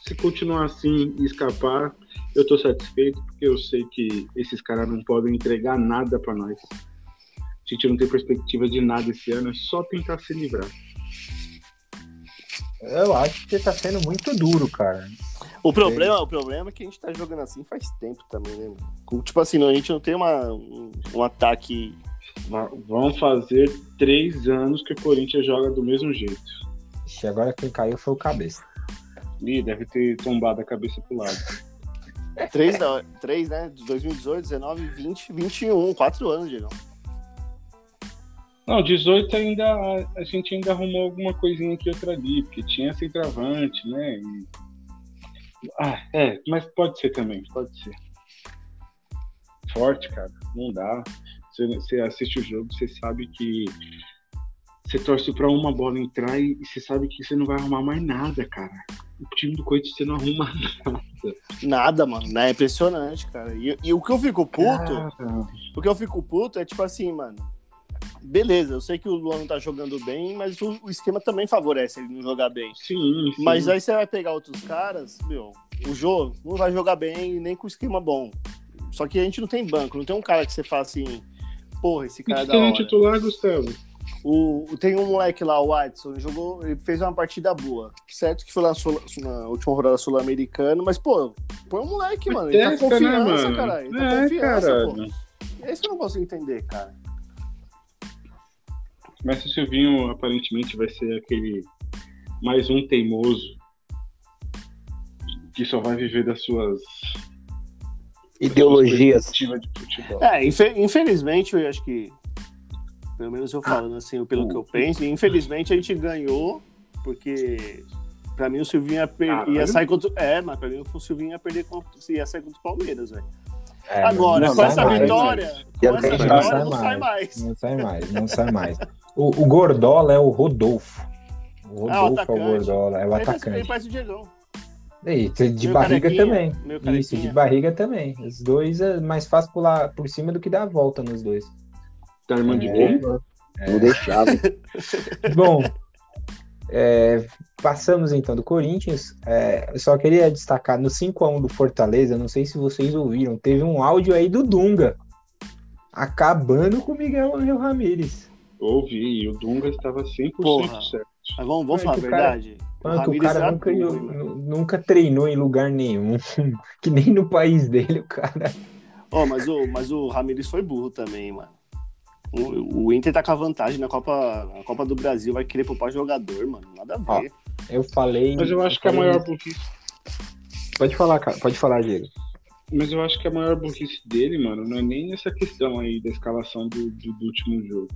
Se continuar assim e escapar, eu tô satisfeito, porque eu sei que esses caras não podem entregar nada pra nós. A gente não tem perspectiva de nada esse ano, é só tentar se livrar. Eu acho que você tá sendo muito duro, cara. O problema, o problema é que a gente tá jogando assim faz tempo também, né? Tipo assim, a gente não tem uma, um, um ataque. Vão fazer três anos que o Corinthians joga do mesmo jeito. Ixi, agora quem caiu foi o Cabeça. Ih, deve ter tombado a cabeça pro lado. Três, não, três né? De 2018, 19, 20, 21. Quatro anos, Diego. Não, 18 ainda a, gente ainda arrumou alguma coisinha aqui outra ali, porque tinha centroavante, né? E- Ah, é, mas pode ser também, pode ser. Forte, cara, não dá. Você, você assiste o jogo, você sabe que você torce pra uma bola entrar e, e você sabe que você não vai arrumar mais nada, cara. O time do Corinthians você não arruma <laughs> nada. Nada, mano. né? É impressionante, cara. E, e o que eu fico puto, Cara, o que eu fico puto é tipo assim, mano. Beleza, eu sei que o Luan não tá jogando bem, mas o, o esquema também favorece ele não jogar bem. sim, sim. Mas aí você vai pegar outros caras, meu, o jogo não vai jogar bem nem com esquema bom. Só que a gente não tem banco, não tem um cara que você fala assim, porra, esse cara é da Tem um hora. titular, Gustavo. O, tem um moleque lá, o Watson, ele jogou, ele fez uma partida boa. Certo que foi lá na, na última rodada sul-americana, mas, pô, põe um moleque, mano. Ele tá Testa, né, confiança, mano? cara. Ele tá É, confiança, caralho. pô. É isso que eu não consigo entender, cara. Mas o Silvinho aparentemente vai ser aquele mais um teimoso que só vai viver das suas Ideologias. perspectivas de futebol. É, infe- infelizmente, eu acho que, pelo menos eu falando assim, pelo que eu penso, infelizmente a gente ganhou, porque pra mim o Silvinho ia, per- ia sair contra. É, mas pra mim o Silvinho ia perder contra, ia sair contra o Palmeiras, velho. É, Agora, não com essa mais, vitória, com essa vitória sai não sai mais. mais. Não sai mais, não sai mais. O, o Gordola é o Rodolfo. O Ah, o Rodolfo é o atacante. Gordola, é o Ele parece- Ele atacante. parece o Diegão. E de Meio barriga também. Isso, de barriga também. Os dois é mais fácil pular por cima do que dar a volta nos dois. Tá armando de É. quem? Não deixava. Bom, é, passamos então do Corinthians. É, eu só queria destacar no 5x1 do Fortaleza, não sei se vocês ouviram, teve um áudio aí do Dunga acabando com o Miguel Angel Ramírez. Ouvi, e o Dunga estava 100% Porra. certo. Mas vamos, vamos É falar a o cara- verdade. O Ramírez cara nunca, nu- nunca treinou em lugar nenhum. <laughs> que nem no país dele, o cara. Ó, mas, o, mas o Ramires foi burro também, mano. O, o Inter tá com a vantagem na Copa, na Copa do Brasil, vai querer poupar jogador, mano. Nada a ver. Eu falei. Mas eu acho que a falei- maior burrice. Pode falar, cara. Pode falar, Diego. Mas eu acho que a maior burrice dele, mano, não é nem essa questão aí da escalação do, do, do último jogo.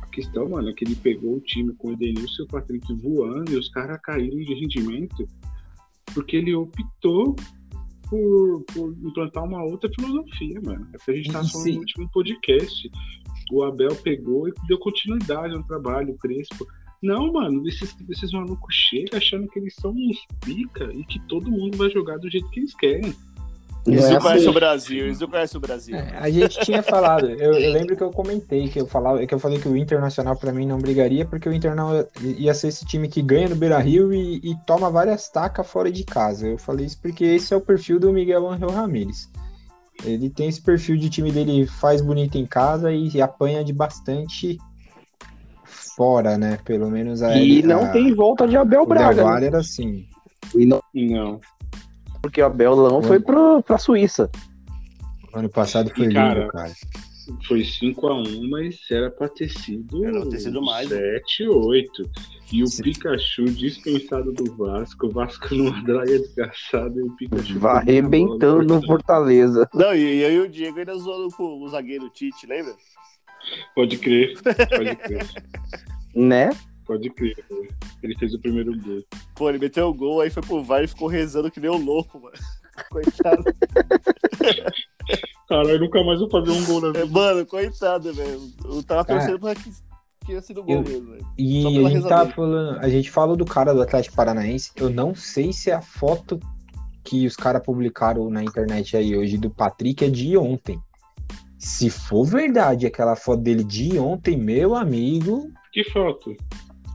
A questão, mano, é que ele pegou o time com o Edenilson e o Patrick voando e os caras caíram de rendimento porque ele optou por, por implantar uma outra filosofia, mano. É que a gente tá falando se- no último podcast. O Abel pegou e deu continuidade no trabalho, o Crespo. Não, mano, esses, esses malucos chegam achando que eles são uns pica e que todo mundo vai jogar do jeito que eles querem. Não é assim. conhecem o Brasil, eles não conhecem o Brasil. É, a gente tinha falado, eu, eu lembro que eu comentei que eu falava, que eu falei que o Internacional pra mim não brigaria, porque o Internacional ia ser esse time que ganha no Beira Rio e, e toma várias tacas fora de casa. Eu falei isso porque esse é o perfil do Miguel Angel Ramírez. Ele tem esse perfil de time dele faz bonito em casa e, apanha de bastante fora, né? Pelo menos a, E não a- tem volta de Abel o Braga. Valle né? era assim. E não, Não. porque o Abel não foi pro, pra Suíça. Ano passado foi Cara, lindo, cara. Foi 5x1, mas era pra ter sido, Era ter sido mais, né? 7, 8. E o Sim. Pikachu dispensado do Vasco, o Vasco numa draga desgraçada e o Pikachu. Vai arrebentando no Fortaleza. Não, e, e aí o Diego ainda zoando com o zagueiro Tite, lembra? Pode crer, pode <laughs> crer, Né? pode crer. pô. Ele fez o primeiro gol. Pô, ele meteu o gol, aí foi pro VAR e ficou rezando que nem um louco, mano. <laughs> Coitado. <laughs> Caralho, nunca mais vou fazer um gol na vida. É, Mano, coitado, velho. Eu tava Cara, torcendo pra que, ia sido gol eu- mesmo, velho. E a gente dele. falando, a gente falou do cara do Atlético Paranaense. Eu não sei se a foto que os caras publicaram na internet aí hoje do Patrick é de ontem. Se for verdade aquela foto dele de ontem, meu amigo, Que foto?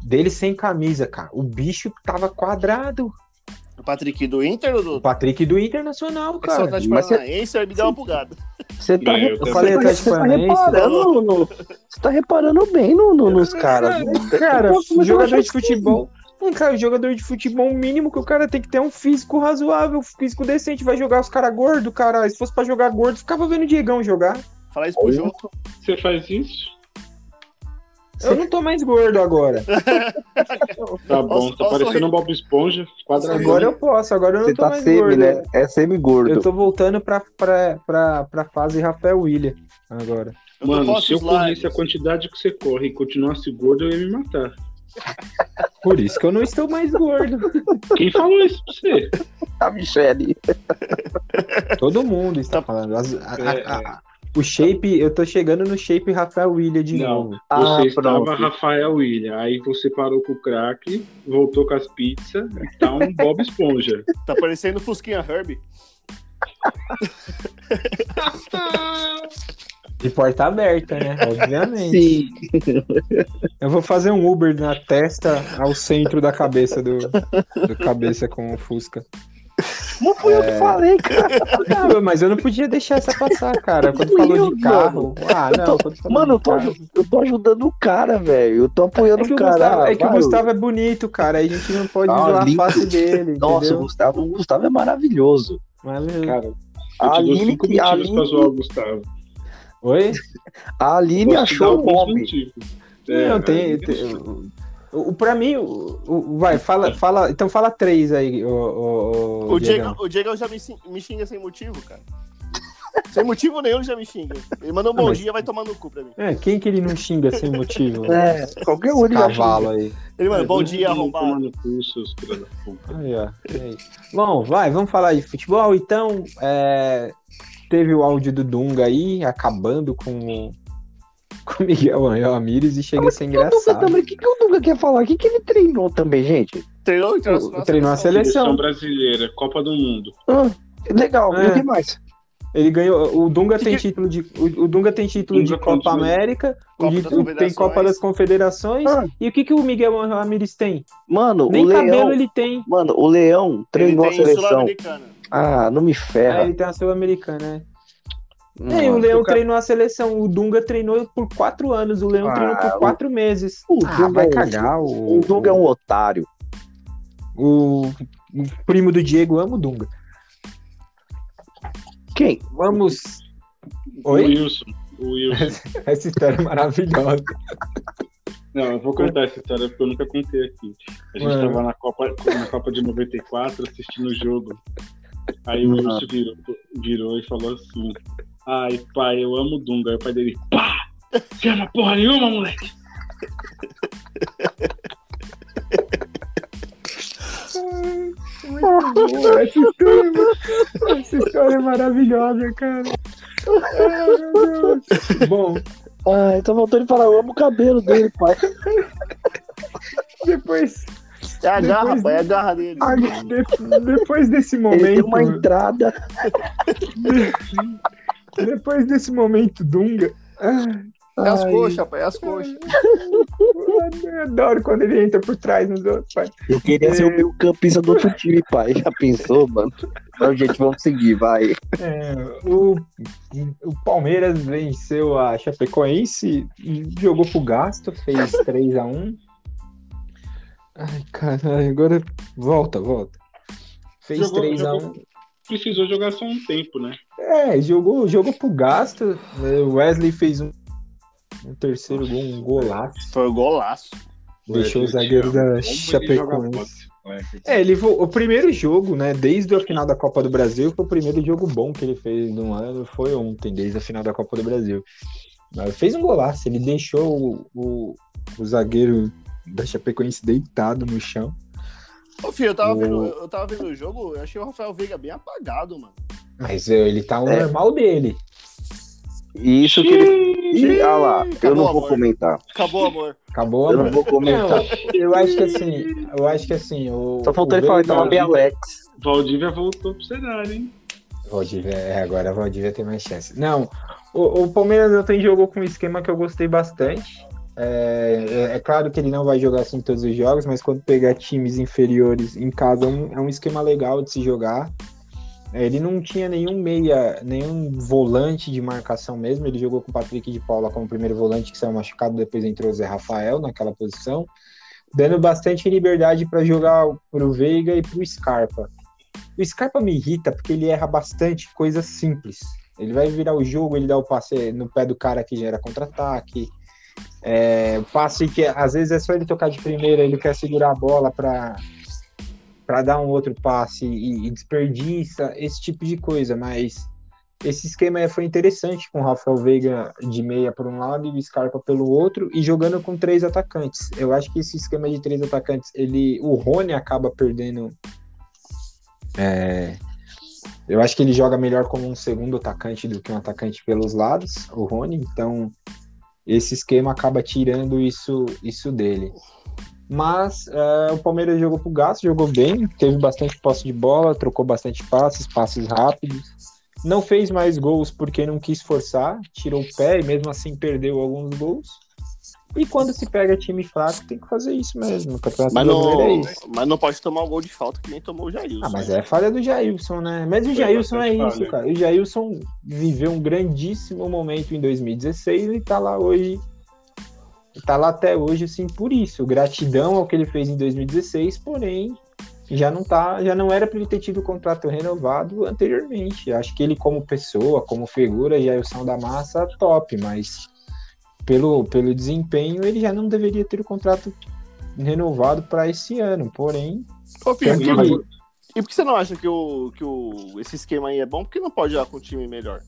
dele sem camisa, cara. O bicho tava quadrado. O Patrick do Inter ou O do Patrick do Internacional, Esse cara. Atlético mas Paranaense aí me deu uma bugada. Você tá, É, eu falei tá- você tá Paranaense, reparando no, você tá reparando bem no, no- nos caras. <laughs> Cara, Mas eu jogador de futebol. Hum, cara, jogador de futebol, o mínimo que o cara tem que ter é um físico razoável, físico decente. Vai jogar os caras gordos, cara. Se fosse pra jogar gordo, ficava vendo o Diegão jogar. Falar isso pro João. Você faz isso? Eu não tô mais gordo agora. <laughs> Tá bom, tá parecendo um Bob Esponja. Agora eu posso, agora eu não Você tô tá mais semi, gordo. né? É semi-gordo. Eu tô voltando pra, pra, pra, pra fase Rafael William agora. Eu Mano, se eu corresse a quantidade que você corre e continuasse gordo, eu ia me matar. <laughs> Por isso que eu não estou mais gordo. Quem falou isso pra você? <laughs> A Michele. Todo mundo está Tá- falando. As- a- É, a- a- o shape, eu tô chegando no shape Rafael William de Não, novo. Ah, você estava pronto. Rafael William, aí você parou com o crack, voltou com as pizzas e tá um <laughs> Bob Esponja. Tá parecendo Fusquinha Herbie. De porta aberta, né? <laughs> Obviamente. Sim. Eu vou fazer um Uber na testa ao centro da cabeça do, do cabeça com o Fusca. Não fui eu que falei, cara. Não, mas eu não podia deixar essa passar, cara. Quando falou eu, de carro. Ah, Eu não. tô- quando falou Mano, eu tô, eu tô ajudando o cara, velho. Eu tô apoiando É que, o o cara. Gustavo, é que o Vai, Gustavo é bonito, cara. Aí a gente não pode Ah, zoar a face dele. Nossa, o? Gustavo, o Gustavo é maravilhoso. Valeu. Cara, eu A Aline, que- a pra zoar o Aline, Gustavo. Oi? a Aline achou o alguns nome. motivos. É, não, tem. tem o, pra mim, o, o- vai, fala, fala. Então fala três aí, o, o, O. Diego, o Diego já me, me xinga sem motivo, cara. sem motivo nenhum ele já me xinga. Ele mandou um bom dia vai tomar no cu pra mim. É, quem que ele não xinga sem motivo? É, qualquer um ele Cavalo aí. Ele, mano, É, bom dia, arrombado. Aí, ó. Bom, vai, vamos falar de futebol. Então, é, teve o áudio do Dunga aí, acabando com com o Miguel Angel Ramírez e chega a ser engraçado. o que, que o Dunga quer falar? O que, que ele treinou também, gente? Treinou, O- treinou a Seleção seleção. brasileira, Copa do Mundo. Ah, legal, e É. o que mais? Ele ganhou. O Dunga Que tem que- título de. O, o Dunga tem título Dunga de Copa continua. América, Copa de- tem. Copa das Confederações. Ah. E o que, que o Miguel Ramírez tem? Mano, Nem o Leão. cabelo ele tem. Mano, o Leão Ele treinou a seleção. Ah, não me É, ferra. ele tem a Sul-Americana, né? É, e o Leão o cara- treinou a seleção. O Dunga treinou por quatro anos. O Leão Ah, treinou por o- quatro meses. o ah, Dunga vai é um- cagar. O, O Dunga é um otário. o, o primo do Diego ama o Dunga. Quem? Vamos. O Oi? Wilson. O Wilson. <laughs> Essa história é maravilhosa. Não, eu vou contar essa história porque eu nunca contei aqui. A gente Mano. tava na Copa, na Copa de 94 assistindo o jogo. Aí o. Wilson virou, virou e falou assim: Ai, pai, eu amo o Dunga. Aí o pai dele, pá! Você ama porra nenhuma, moleque! Muito boa, essa história, essa história é maravilhosa, cara. Ai, meu Deus. Bom, Ai, tô voltando a falar, eu amo o cabelo dele, pai. depois, É a garra, Depois- pai, é a garra dele. ah, de- depois desse Ele momento, tem uma entrada. <laughs> depois desse momento Dunga, É as coxas, pai, é as coxas. eu adoro quando ele entra por trás nos outros, pai. Eu queria ser o meio campista do outro time, pai. Já pensou, mano? Não, gente, vamos seguir, vai. É, o, o Palmeiras venceu a Chapecoense, jogou pro gasto, fez 3x1. Ai, caralho, agora volta, volta. Fez Jogou- 3x1. Precisou jogar só um tempo, né? É, jogou, jogou pro gasto. né, O Wesley fez um, um terceiro gol, um golaço. Foi o golaço. Deixou o zagueiro da Chapecoense. Wesley. É, ele o primeiro jogo, né, desde a final da Copa do Brasil, foi o primeiro jogo bom que ele fez no ano, foi ontem, desde a final da Copa do Brasil. Mas fez um golaço, ele deixou o, o, o zagueiro da Chapecoense deitado no chão. Ô, filho, eu tava, O- vendo, eu tava vendo o jogo, eu achei o Rafael Veiga bem apagado, mano. Mas ele tá o É. normal dele. Isso que ele. Ih, olha lá, eu Acabou, não vou amor. comentar. Acabou, amor. Acabou, Eu não amor? vou comentar. Eu acho que assim, eu acho que assim, o. Só faltou ele falar, tava bem Alex. Valdívia voltou pro cenário, hein? Valdívia, é, agora a Valdívia tem mais chance. Não, o, o Palmeiras ontem jogou com um esquema que eu gostei bastante. É, é- é claro que ele não vai jogar assim todos os jogos, mas quando pegar times inferiores em casa é um, é um esquema legal de se jogar. É, ele não tinha nenhum meia, nenhum volante de marcação mesmo. Ele jogou com o Patrick de Paula como primeiro volante, que saiu machucado, depois entrou o Zé Rafael naquela posição, dando bastante liberdade para jogar pro Veiga e pro Scarpa. O Scarpa me irrita porque ele erra bastante coisas simples. Ele vai virar o jogo, ele dá o passe no pé do cara que gera contra-ataque. É, passe que às vezes é só ele tocar de primeira, ele quer segurar a bola para para dar um outro passe e, e desperdiça esse tipo de coisa, mas esse esquema foi interessante com o Rafael Veiga de meia por um lado e o Scarpa pelo outro e jogando com três atacantes. Eu acho que esse esquema de três atacantes, ele o Rony acaba perdendo é, eu acho que ele joga melhor como um segundo atacante do que um atacante pelos lados, o Rony, então esse esquema acaba tirando isso, isso dele. Mas é, o Palmeiras jogou pro gasto, jogou bem, teve bastante posse de bola, trocou bastante passes, passes rápidos. Não fez mais gols porque não quis forçar, tirou o pé e mesmo assim perdeu alguns gols. E quando se pega time fraco, tem que fazer isso mesmo. O Mas Brasileiro é não, isso. mas não pode tomar um gol de falta que nem tomou o Jailson. Ah, mas é falha do Jailson, né? Mas o Jailson é isso, falha. cara. O Jailson viveu um grandíssimo momento em 2016 e tá lá hoje. Tá lá até hoje, assim, por isso. Gratidão ao que ele fez em 2016, porém, já não tá, já não era para ele ter tido o contrato renovado anteriormente. Acho que ele, como pessoa, como figura, Jailson da massa, top, mas pelo, pelo desempenho, ele já não deveria ter o contrato renovado para esse ano. Porém, Ô, filho, que- que- e por que você não acha que, o, que o, esse esquema aí é bom? Por que não pode jogar com um time melhor?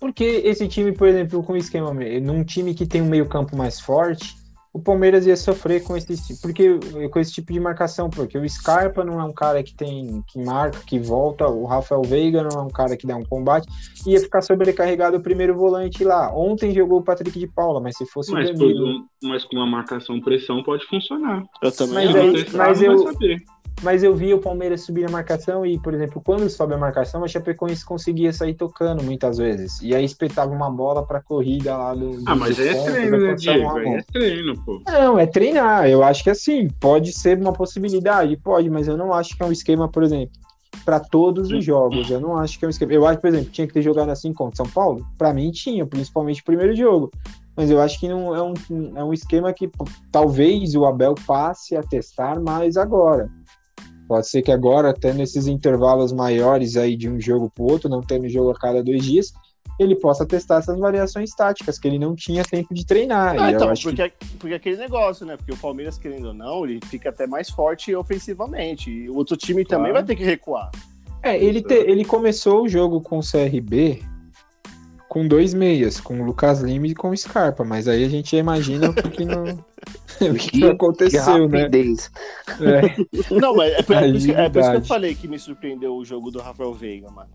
Porque esse time, por exemplo, com o esquema, num time que tem um meio-campo mais forte, o Palmeiras ia sofrer com esse porque com esse tipo de marcação, porque o Scarpa não é um cara que tem que marca, que volta, o Rafael Veiga não é um cara que dá um combate, ia ficar sobrecarregado o primeiro volante lá. Ontem jogou o Patrick de Paula, mas se fosse Mas, o Danilo, mas com uma marcação pressão pode funcionar. Eu também Mas acho. aí- mas eu- saber. Mas eu vi o Palmeiras subir a marcação e, por exemplo, quando sobe a marcação, a Chapecoense conseguia sair tocando muitas vezes. E aí espetava uma bola pra corrida lá do. Ah, mas aí é ponto, treino, né, Diego? É treino, pô. Não, é treinar. Eu acho que assim, pode ser uma possibilidade, pode, mas eu não acho que é um esquema, por exemplo, para todos os jogos. Eu não acho que é um esquema. Eu acho, por exemplo, tinha que ter jogado assim contra São Paulo. Para mim tinha, principalmente o primeiro jogo. Mas eu acho que não é um, é um esquema que talvez o Abel passe a testar mais agora. Pode ser que agora, até nesses intervalos maiores aí de um jogo para o outro, não tendo jogo a cada dois dias, ele possa testar essas variações táticas que ele não tinha tempo de treinar. Ah, então, acho que porque, porque aquele negócio, né? Porque o Palmeiras, querendo ou não, ele fica até mais forte ofensivamente. E o outro time também Claro. vai ter que recuar. É, ele, te- ele começou o jogo com o CRB com dois meias, com o Lucas Lima e com o Scarpa, mas aí a gente imagina o que, não, <laughs> o que, que aconteceu, né? rapidez. É. Não, mas é por, é por isso que, é por isso que eu falei que me surpreendeu o jogo do Rafael Veiga, mano.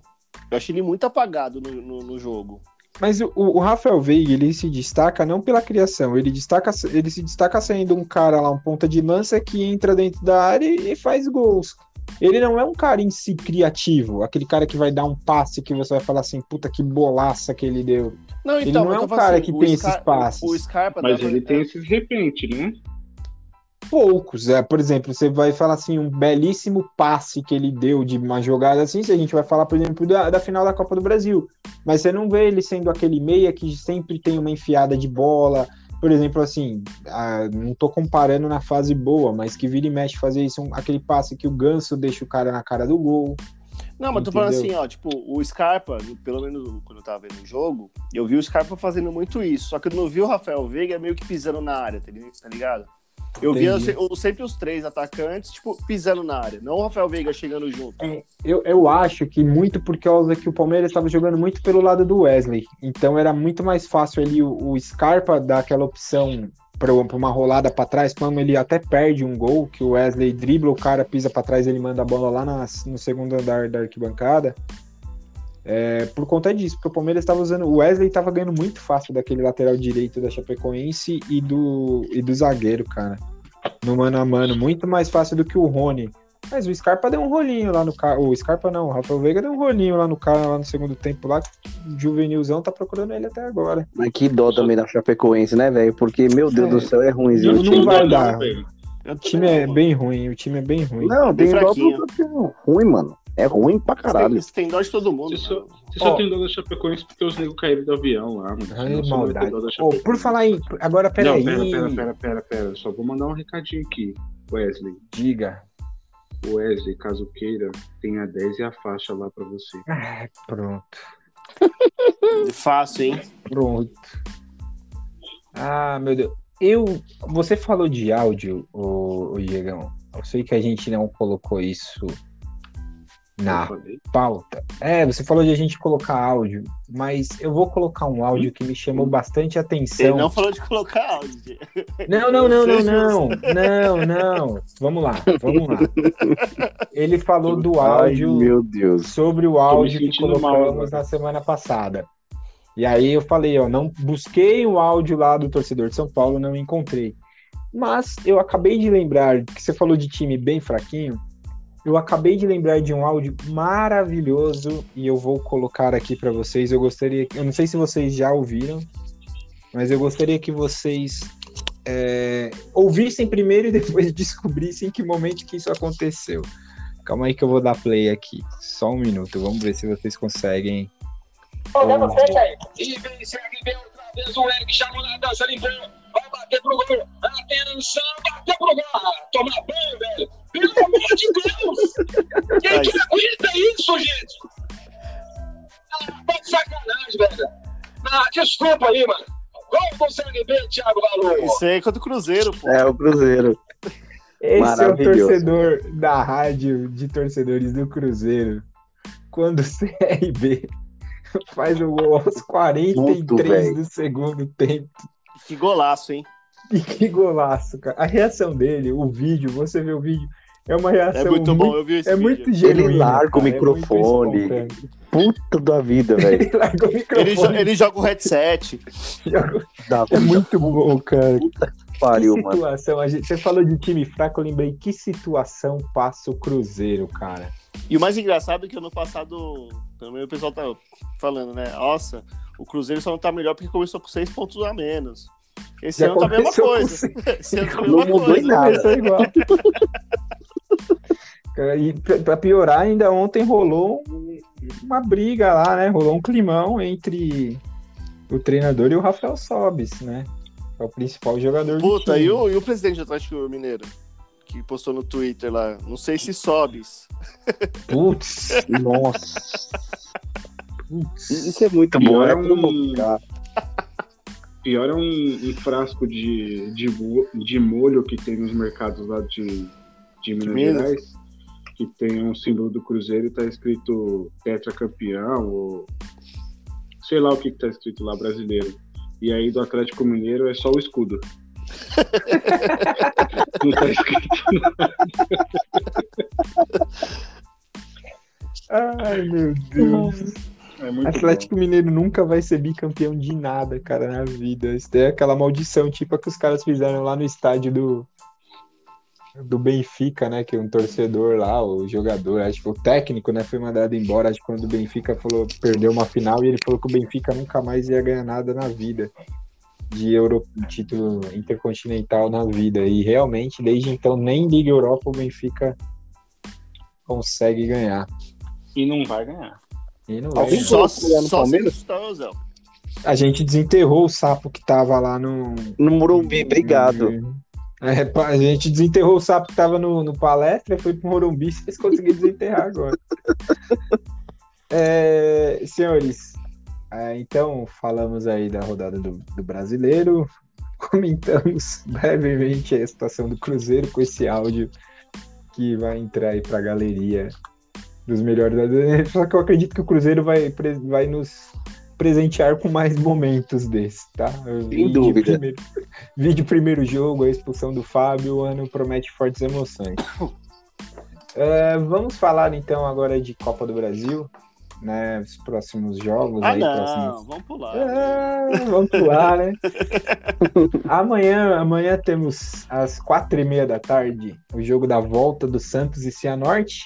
Eu achei ele muito apagado no, no, no jogo. Mas o, o Rafael Veiga, ele se destaca não pela criação, ele, destaca, ele se destaca sendo um cara lá, um ponta de lança que entra dentro da área e faz gols. Ele não é um cara em si criativo, aquele cara que vai dar um passe que você vai falar assim, puta que bolaça que ele deu. Não, Ele então, não mas é um cara assim, que tem Scar- esses passes. O Scarpa Mas ele tem esses repente, né? Poucos, é, por exemplo, você vai falar assim, um belíssimo passe que ele deu de uma jogada assim, se a gente vai falar, por exemplo, da, da final da Copa do Brasil. Mas você não vê ele sendo aquele meia que sempre tem uma enfiada de bola. Por exemplo, assim, ah, não tô comparando na fase boa, mas que vira e mexe fazer isso, um- aquele passe que o Ganso deixa o cara na cara do gol. Não, mas tô falando assim, ó, tipo, o Scarpa, pelo menos quando eu tava vendo o jogo, eu vi o Scarpa fazendo muito isso. Só que eu não vi o Rafael Veiga meio que pisando na área, tá ligado? Eu via Entendi. se- o- sempre os três atacantes, tipo, pisando na área. Não o Rafael Veiga chegando junto. Eu, eu acho que muito por causa que o Palmeiras estava jogando muito pelo lado do Wesley. Então era muito mais fácil ali o, o Scarpa dar aquela opção para uma rolada para trás, quando ele até perde um gol, que o Wesley dribla, o cara pisa para trás, ele manda a bola lá nas- no segundo andar da arquibancada. É, por conta disso, porque o Palmeiras estava usando. O Wesley estava ganhando muito fácil daquele lateral direito da Chapecoense e do, e do zagueiro, cara. No mano a mano, muito mais fácil do que o Rony. Mas o Scarpa deu um rolinho lá no cara. O Scarpa não, o Rafael Veiga deu um rolinho lá no cara lá no segundo tempo lá. O Juvenilzão tá procurando ele até agora. Mas que dó também da Chapecoense, né, velho? Porque, meu Deus É. do céu, é ruimzinho. Não, o não time. vai Não, dar. Eu O time é bem ruim, o time é bem ruim. Não, Bem tem dó fraquinho. do time ruim, mano. É ruim pra caralho. Você tem dó de todo mundo. Você só, você só tem dó da Chapecoense porque os negros caíram do avião lá, mano. Ai, você maldade. Chapecoense. por falar em. Agora, Não, peraí. pera, pera, pera, pera, pera. Só vou mandar um recadinho aqui. Wesley. Diga. Wesley, caso queira, tem a 10 e a faixa lá pra você. Ah, pronto. <laughs> Fácil, hein? Pronto. Ah, meu Deus. Eu. Você falou de áudio, o, o Diegão. Eu sei que a gente não colocou isso na pauta. É, você falou de a gente colocar áudio, mas eu vou colocar um áudio que me chamou bastante Ele atenção. não falou de colocar áudio. Não, não, não, não, <laughs> não, não, não. Vamos lá, vamos lá. Ele falou do áudio Ai, meu Deus. sobre o áudio que colocamos na semana passada. E aí eu falei, ó, não busquei o áudio lá do torcedor de São Paulo, não encontrei. Mas eu acabei de lembrar que você falou de time bem fraquinho. Eu acabei de lembrar de um áudio maravilhoso e eu vou colocar aqui para vocês. Eu gostaria, eu não sei se vocês já ouviram, mas eu gostaria que vocês é, ouvissem primeiro e <laughs> depois descobrissem em que momento que isso aconteceu. Calma aí que eu vou dar play aqui. Só um minuto, vamos ver se vocês conseguem. ouvir. E vem CRB outra vez o Eric chamou na dança, limpou. Bater pro gol. Atenção, bateu pro gol. Toma banho, velho. Pelo amor de Deus. Quem que aguenta isso, gente? Ah, tá de sacanagem, velho. Ah, desculpa aí, mano. Vamos pro CRB, Thiago Valor. Isso aí é contra o Cruzeiro, pô. É o Cruzeiro. Esse é o torcedor da rádio de torcedores do Cruzeiro. Quando o CRB <laughs> faz o gol aos 43 Puto, velho. do segundo tempo. Que golaço, hein? <laughs> E que golaço, cara. A reação dele, o vídeo, você vê o vídeo, é uma reação É muito bom, eu vi esse É vídeo. muito genuína. larga o cara, é muito microfone. espontâneo. Puta da vida, <laughs> velho. Ele larga o Ele, microfone. jo- ele joga o headset. <laughs> É muito bom, cara. pariu, que mano. situação. A gente, você falou de time fraco, eu lembrei que situação passa o Cruzeiro, cara. E o mais engraçado é que ano passado, pelo menos o pessoal tá falando, né? Nossa, o Cruzeiro só não tá melhor porque começou com seis pontos a menos. Esse Já ano tá a mesma coisa. <laughs> Esse ano tá a Não mesma mudou em coisa. nada. Começou igual. E pra pra piorar, ainda ontem rolou um- uma briga lá, né? Rolou um climão entre o treinador e o Rafael Sobis, né? É o principal jogador do Puta, time. e o, e o presidente do Atlético Mineiro? Que postou no Twitter lá, não sei se sobes. <laughs> Putz, <laughs> Nossa. putz. Isso é muito bom, é é um-. Pior é um, um frasco de, de, de molho que tem nos mercados lá de, de Minas Minas. Gerais, que tem um símbolo do Cruzeiro e tá escrito tetracampeão ou sei lá o que, que tá escrito lá, brasileiro. E aí do Atlético Mineiro é só o escudo. <laughs> Não tá escrito. Ai, meu Deus. É Atlético Mineiro nunca vai ser bicampeão de nada, cara, na vida. Isso é aquela maldição, tipo a que os caras fizeram lá no estádio do, do Benfica, né? Que um torcedor lá, o jogador, acho que o técnico, né, foi mandado embora. Acho que quando o Benfica falou, perdeu uma final e ele falou que o Benfica nunca mais ia ganhar nada na vida. De Euro, título intercontinental na vida. E realmente, desde então, nem Liga Europa o Benfica consegue ganhar. bom. E não vai ganhar. Alguém. Só, só Palmeiras? Zé. A gente desenterrou o sapo que tava lá no. No Morumbi, obrigado. É, a gente desenterrou o sapo que tava no, no palestra, foi pro Morumbi, <laughs> vocês conseguiram desenterrar agora. É, senhores, é, então falamos aí da rodada do, do brasileiro, <laughs> comentamos brevemente a situação do Cruzeiro com esse áudio que vai entrar aí pra galeria dos melhores Só que eu acredito que o Cruzeiro vai, vai nos presentear com mais momentos desses, tá? Vídeo dúvida. Primeiro, vídeo primeiro jogo, a expulsão do Fábio, o ano promete fortes emoções. <laughs> É, vamos falar então agora de Copa do Brasil, né? Os próximos jogos Ah, aí, não, próximos vamos pular. é, vamos pular, né? <laughs> amanhã, amanhã temos às quatro e meia da tarde o jogo da volta do Santos e Cianorte.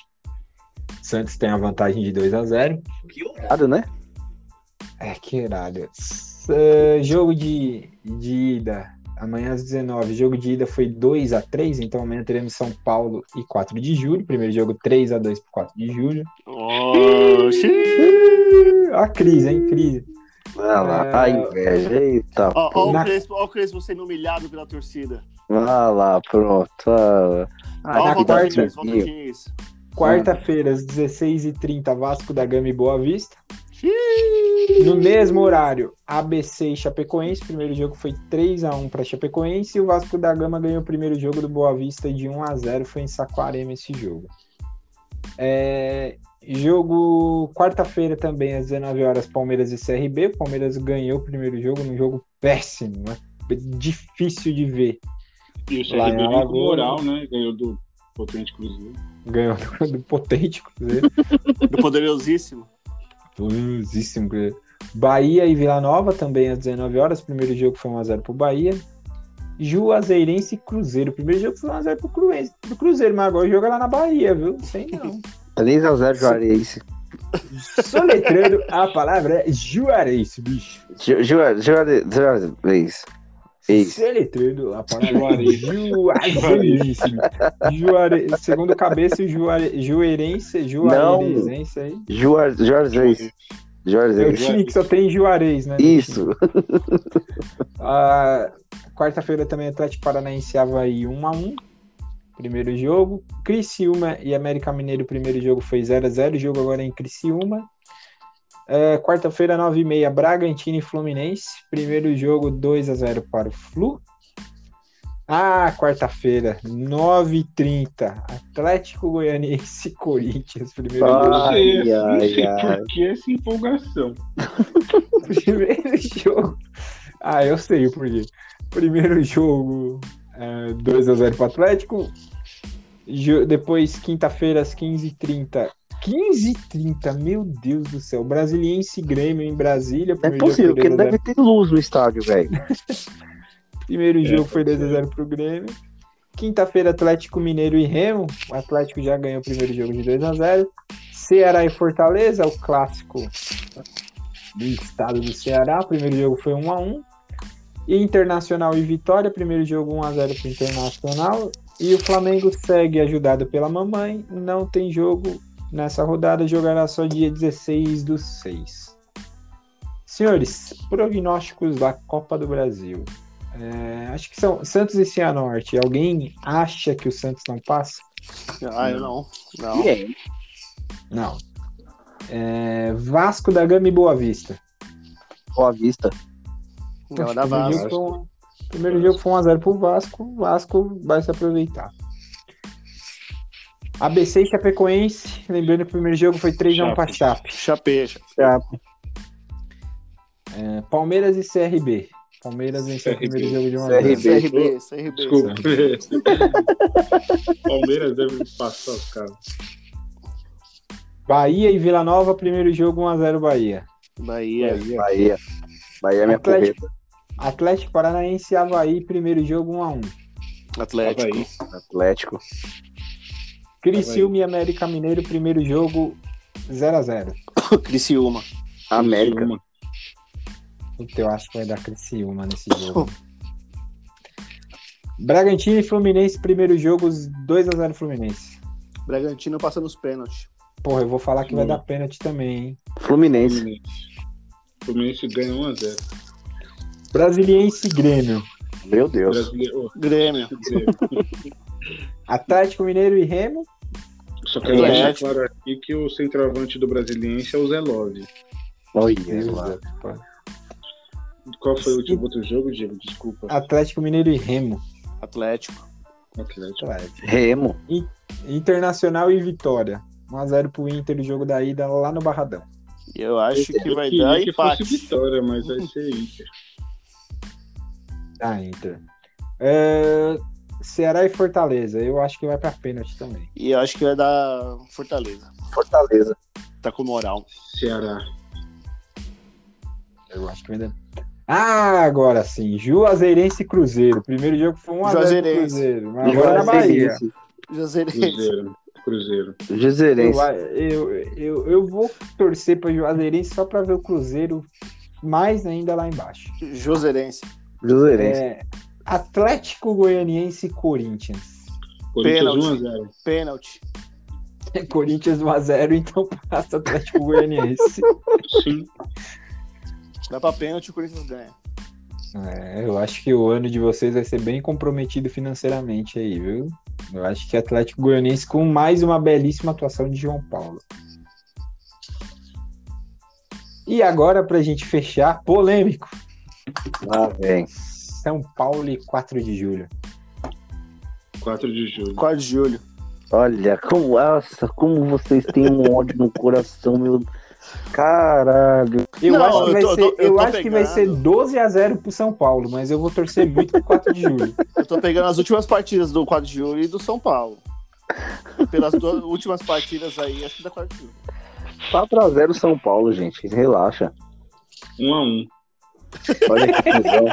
Santos tem a vantagem de 2 a 0 Que horário, né? É, que irado. S- eh, jogo de, de ida, amanhã às 19 Jogo de ida foi 2 a 3 então amanhã teremos São Paulo e 4 de julho. Primeiro jogo 3 a 2 por 4 de julho. Oxi. A crise, hein? Crise. Vai lá, É. a inveja. Eita, Ó, ó, Na- o Crespo, ó o Crespo sendo humilhado pela torcida. vai lá, pronto. Ah, Ó, na volta quarta- Diniz, volta Diniz. Quarta-feira, às 16h30, Vasco da Gama e Boa Vista. No mesmo horário, ABC e Chapecoense. O primeiro jogo foi 3x1 para Chapecoense e o Vasco da Gama ganhou o primeiro jogo do Boa Vista de 1x0. Foi em Saquarema esse jogo. É, jogo quarta-feira também, às 19 horas Palmeiras e CRB. O Palmeiras ganhou o primeiro jogo num jogo péssimo, né? difícil de ver. E o Lá em CRB Alagoas. moral, né? Ganhou do Potente Cruzeiro. Ganhou do potente Cruzeiro. Do poderosíssimo. Poderosíssimo. Cruzeiro. Bahia e Vila Nova também às 19 horas. Primeiro jogo foi 1x0 pro Bahia. Juazeirense e Cruzeiro. Primeiro jogo foi 1x0 pro Cruzeiro, pro Cruzeiro, mas agora joga lá na Bahia, viu? Sei não. 3x0 Juarez. Soletrando, a palavra é Juarez, bicho. Ju- Ju- Juarez. Juarez. Isso. Soletrando, a palavra é Juazeirense. Juare... Segundo cabeça, Juare... Juarense, Juarense aí. Juar- Juarez. É o Juarez. time que só tem Juarez, né? Isso. <laughs> Ah, Quarta-feira também Atlético Paranaense Havaí 1x1. Primeiro jogo. Criciúma e América Mineiro, primeiro jogo foi 0x0. O jogo agora é em Criciúma. É, Quarta-feira, 9h30, Bragantino e Fluminense. Primeiro jogo 2x0 para o Flu. Ah, quarta-feira, 9h30, Atlético Goianiense e Corinthians. Primeiro jogo. Não sei, Ai, não ai, sei ai. por que essa empolgação. <laughs> Primeiro jogo. Ah, eu sei o porquê. Primeiro jogo, é, 2x0 pro Atlético. Jo- Depois, quinta-feira, às 15h30. 15h30, meu Deus do céu. Brasiliense e Grêmio em Brasília. É possível, porque foi 2 a 0. deve ter luz no estádio, velho. <laughs> Primeiro jogo foi pode 2x0 pro Grêmio. Quinta-feira, Atlético Mineiro e Remo. O Atlético já ganhou o primeiro jogo de 2x0. Ceará e Fortaleza, o clássico do estado do Ceará. O primeiro jogo foi 1x1. E Internacional e Vitória, primeiro jogo 1x0 pro Internacional. E o Flamengo segue ajudado pela mamãe. Não tem jogo nessa rodada, jogará só dia 16 do 6. Senhores, prognósticos da Copa do Brasil. É, acho que são Santos e Cianorte. Alguém acha que o Santos não passa? Ah, eu não. Não. E é, Não. É, Vasco da Gama e Boa Vista. Boa Vista. Não, da primeiro, Vasco. jogo foi um, primeiro jogo foi 1x0 pro Vasco. O Vasco vai se aproveitar. ABC e Chapecoense. Lembrando que o primeiro jogo foi 3x1 pra Chape. Chapecha. Já. É, Palmeiras e CRB. Palmeiras venceu o CRB. primeiro jogo de 1 a 0. CRB. CRB, CRB. Desculpa. <laughs> Palmeiras deve passar os caras. Bahia e Vila Nova, primeiro jogo 1x0 Bahia. Bahia. Bahia. Bahia é minha Atlético. Atlético Paranaense e Havaí, primeiro jogo 1x1. Atlético. Havaí. Atlético. Criciúma e América Mineiro, primeiro jogo 0x0. <coughs> Criciúma. América. Criciúma. Puta, eu acho que vai dar Criciúma nesse jogo. Bragantino e Fluminense, primeiro jogo 2x0 Fluminense. Bragantino passa nos pênaltis. Porra, eu vou falar que vai Hum. dar pênalti também, hein? Fluminense. Fluminense. Fluminense ganha 1x0. Brasiliense e Grêmio. Meu Deus. Brasileiro. Grêmio. <laughs> Atlético Mineiro e Remo. Só quero deixar Atlético. claro aqui que o centroavante do Brasiliense é o Zé Love. Olha lá. Qual foi o último outro jogo, Diego? Desculpa. Atlético Mineiro e Remo. Atlético. Atlético. Atlético. Remo. Internacional e Vitória. 1x0 pro Inter, o jogo da ida lá no Barradão. Eu acho que vai queria dar que empate. fosse vitória, mas vai ser Inter. Da Inter. É, Ceará e Fortaleza. Eu acho que vai pra pênalti também. E eu acho que vai dar Fortaleza. Fortaleza. Tá com moral. Ceará. Eu acho que vai dar. Ah, agora sim. Juazeirense e Cruzeiro. Primeiro jogo foi 1x0 pro Juazeirense. Cruzeiro. Mas agora na Bahia. Joseirense. Cruzeiro. Cruzeiro. Eu, Juzeirense. eu, eu, eu vou torcer pra Juazeirense só pra ver o Cruzeiro mais ainda lá embaixo. Joseirense. Juzeirense. É, Atlético Goianiense e Corinthians. Corinthians Pênalti. 1x0. Pênalti. <laughs> Corinthians 1x0, então passa Atlético Goianiense. <laughs> Sim. Vai pra pênalti o Corinthians ganha. É, eu acho que o ano de vocês vai ser bem comprometido financeiramente aí, viu? Eu acho que Atlético Goianiense com mais uma belíssima atuação de João Paulo. E agora, pra gente fechar, polêmico. Lá vem. São Paulo e 4 de julho. 4 de julho. 4 de julho. Olha, como, nossa, como vocês têm um ódio no coração, meu. Caralho. Eu Não, acho que eu vai tô- eu ser, tô- eu acho que vai ser pegando. 12 a 0 pro São Paulo, mas eu vou torcer muito pro 4 de julho. <laughs> Eu tô pegando as últimas partidas do 4 de julho e do São Paulo. Pelas duas <laughs> últimas partidas aí, acho que dá 4 de julho. 4x0 São Paulo, gente. Relaxa. 1x1. Olha que <laughs> visão.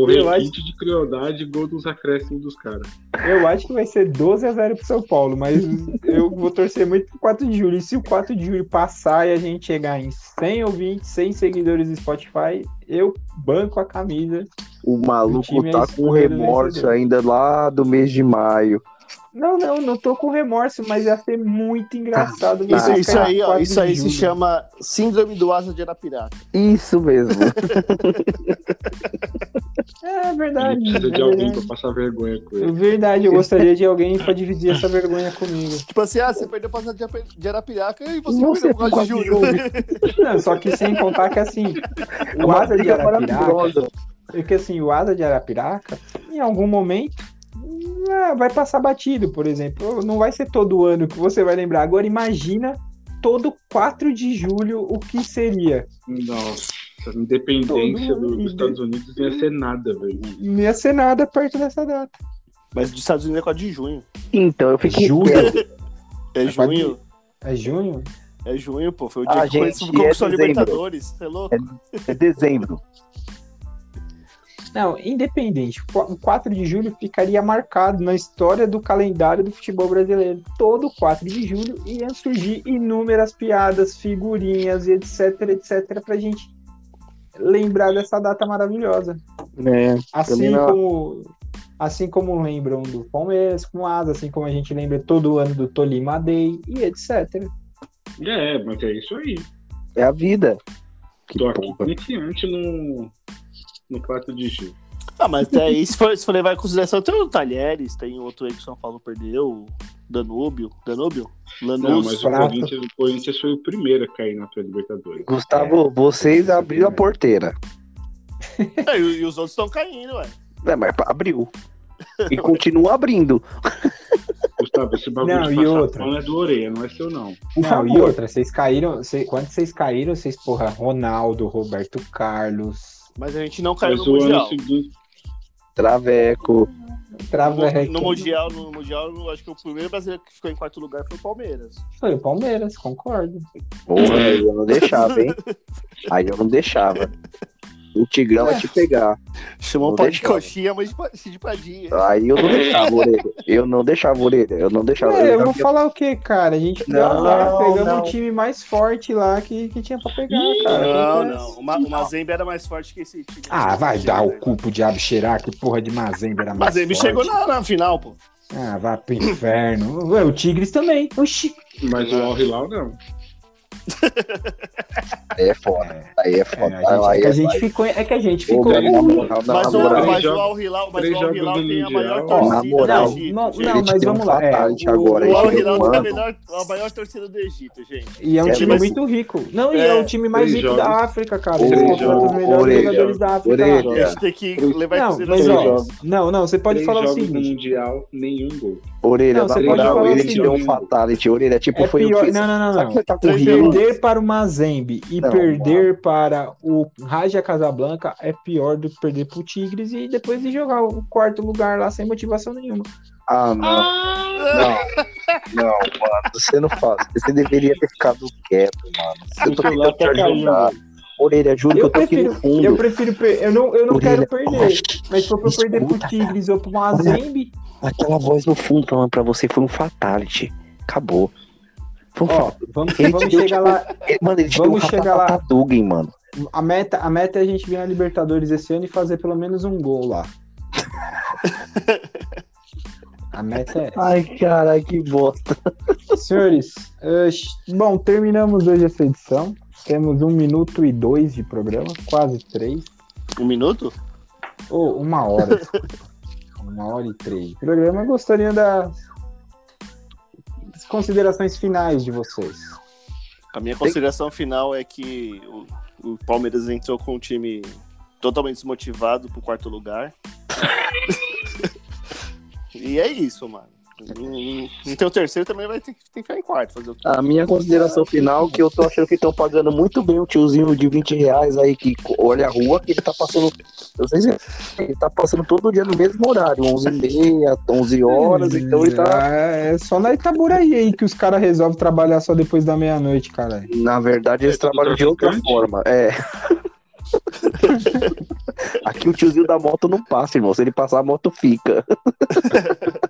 Correr Eu acho- kit de crueldade gol dos acréscimos dos caras. Eu acho que vai ser 12 a 0 pro São Paulo, mas <laughs> eu vou torcer muito pro 4 de julho. E se o 4 de julho passar e a gente chegar em 100 ouvintes, 100 seguidores do Spotify, eu banco a camisa. O maluco tá com remorso ainda lá do mês de maio. Não, não, não tô com remorso, mas ia ser muito engraçado. Isso, você isso ficar aí, ó, 4 isso aí se chama Síndrome do Asa de Arapiraca. Isso mesmo. <laughs> É Ele verdade. precisa é de alguém verdade. pra passar vergonha com É ele. verdade, eu gostaria de alguém pra dividir essa vergonha comigo. <laughs> Tipo assim, ah, você perdeu pra Asa de Arapiraca e você, Você perdeu por 4 de julho. <laughs> Não, só que sem contar que assim, É o Asa de Arapiraca, maravilhosa. é que assim, o Asa de Arapiraca, em algum momento, ah, vai passar batido, por exemplo. Não vai ser todo ano que você vai lembrar. Agora imagina todo 4 de julho o que seria. Nossa, a independência mundo- dos Estados Unidos não ia ser nada, velho. Não ia ser nada perto dessa data. Mas dos Estados Unidos é 4 de junho. Então, eu fiquei. Julho? É É junho. É junho? É junho, pô. Foi o dia Ah, que gente, conquistou a é. Libertadores. Você é louco? É dezembro. Não, independente. O 4 de julho ficaria marcado na história do calendário do futebol brasileiro. Todo 4 de julho iam surgir inúmeras piadas, figurinhas e etc, etc, pra gente lembrar dessa data maravilhosa. É. Assim como, assim como lembram do Palmeiras com asa, assim como a gente lembra todo ano do Tolima Day e etc. É, mas é isso aí. É a vida. Que Tô aqui porra. iniciante no, no 4 de julho. Ah, mas até aí, se for, se for levar em consideração, tem o Talheres, tem outro aí que o São Paulo perdeu, Danúbio. Danúbio? Não, Lanús. mas o. Corinthians, o Corinthians foi o primeiro a cair na pré-libertadores. Gustavo, vocês abriram a porteira. <laughs> É, e, e os outros estão caindo, ué. É, mas abriu. E continua abrindo. Gustavo, esse bagulho Não, de e outra? é do orelha, não é seu, não. Por Não, favor. e outra, vocês caíram. cê- quando vocês caíram, vocês, porra, Ronaldo, Roberto Carlos, Mas a gente não caiu Mas no Mundial. seguinte. Traveco. Traveco. No, no Mundial, no Mundial, eu acho que o primeiro brasileiro que ficou em quarto lugar foi o Palmeiras. Foi o Palmeiras, concordo. Porra, aí eu não deixava, hein? Aí eu não deixava. O Tigrão vai te pegar. Chamou pau de coxinha, mas de pa- de padinha. Aí eu não <laughs> deixava, orelha. Eu não deixava, orelha. Eu não deixava. É, eu vou tinha- falar o que, cara? A gente Não, lá, pegamos não. um time mais forte lá que, que tinha pra pegar, cara. Não, não. O, Ma o Mazembe era mais forte que esse time. Ah, vai dar o cu pro diabo cheirar, que porra de Mazembe era mais Mazembe forte. chegou na, na final, pô. Ah, vai pro inferno. Ué, o Tigres também. Oxi. Mas o Al Hilal não. Aí é foda. Aí é É, foda. a gente, Aí é que a é- gente ficou. É que a gente ficou. Mas, o, mas o Al Hilal, mas o Al Hilal tem a maior torcida do Egito. não, gente. não, mas vamos lá. É, agora. O Al Hilal tem a, ano. melhor, a maior torcida do Egito, gente. E é um É, time mas- muito rico. Não, e é, É, o time mais rico da África, cara. Eles contratam os melhores jogadores da África. A gente tem que levar em Não, consideração não, não, você pode falar o seguinte. Mundial, nenhum gol. Orelha, Não, na você moral, ele te deu um fatality. Orelha, tipo, É foi pior, o que não, não, não, não. você tá? Perder para o Mazembe e Não, perder para o Raja Casablanca é pior do que perder para o Tigres e depois de jogar o quarto lugar lá sem motivação nenhuma. Ah, não. Não, não, mano, você não faz. Você deveria ter ficado quieto, mano. Eu tô O celular tentando te tá caindo, ajudar. velho. Orelha, juro que Eu eu tô aqui prefiro, no fundo. eu prefiro, eu não, eu não Orelha, quero perder, mas se for pra eu perder pro escuta, Tigres ou pro Mazembe, Aquela voz no fundo falando pra você foi um fatality. Acabou. Foi um ó, vamos, vamos deu, chegar tipo, lá. ele- Mano, ele vamos chegar lá. Hadouken, mano. A meta, a meta é a gente ganhar a Libertadores esse ano e fazer pelo menos um gol lá. <laughs> A meta é essa. Ai, caralho, que bosta. Senhores, eh, bom, terminamos hoje essa edição. Temos um minuto e dois de programa, quase três. Um minuto? Ou uma hora. uma hora e três. de Programa, gostaria das considerações finais de vocês. A minha consideração final é que o, o Palmeiras entrou com um time totalmente desmotivado pro quarto lugar. <laughs> e é isso, mano. Não, tem o terceiro também vai ter, que- ficar em quarto. Fazer? A minha consideração final que eu tô achando que estão pagando muito bem o tiozinho de 20 reais aí que olha a rua, que ele tá passando. Eu sei se ele tá passando todo dia no mesmo horário, 11h30, 11 horas, então ele tá. Ah, É só na Itaburaí aí que os caras resolvem trabalhar só depois da meia-noite, cara. Na verdade, eles É trabalham de outra forma. É. <laughs> Aqui o tiozinho da moto não passa, irmão. Se ele passar, a moto fica. <laughs>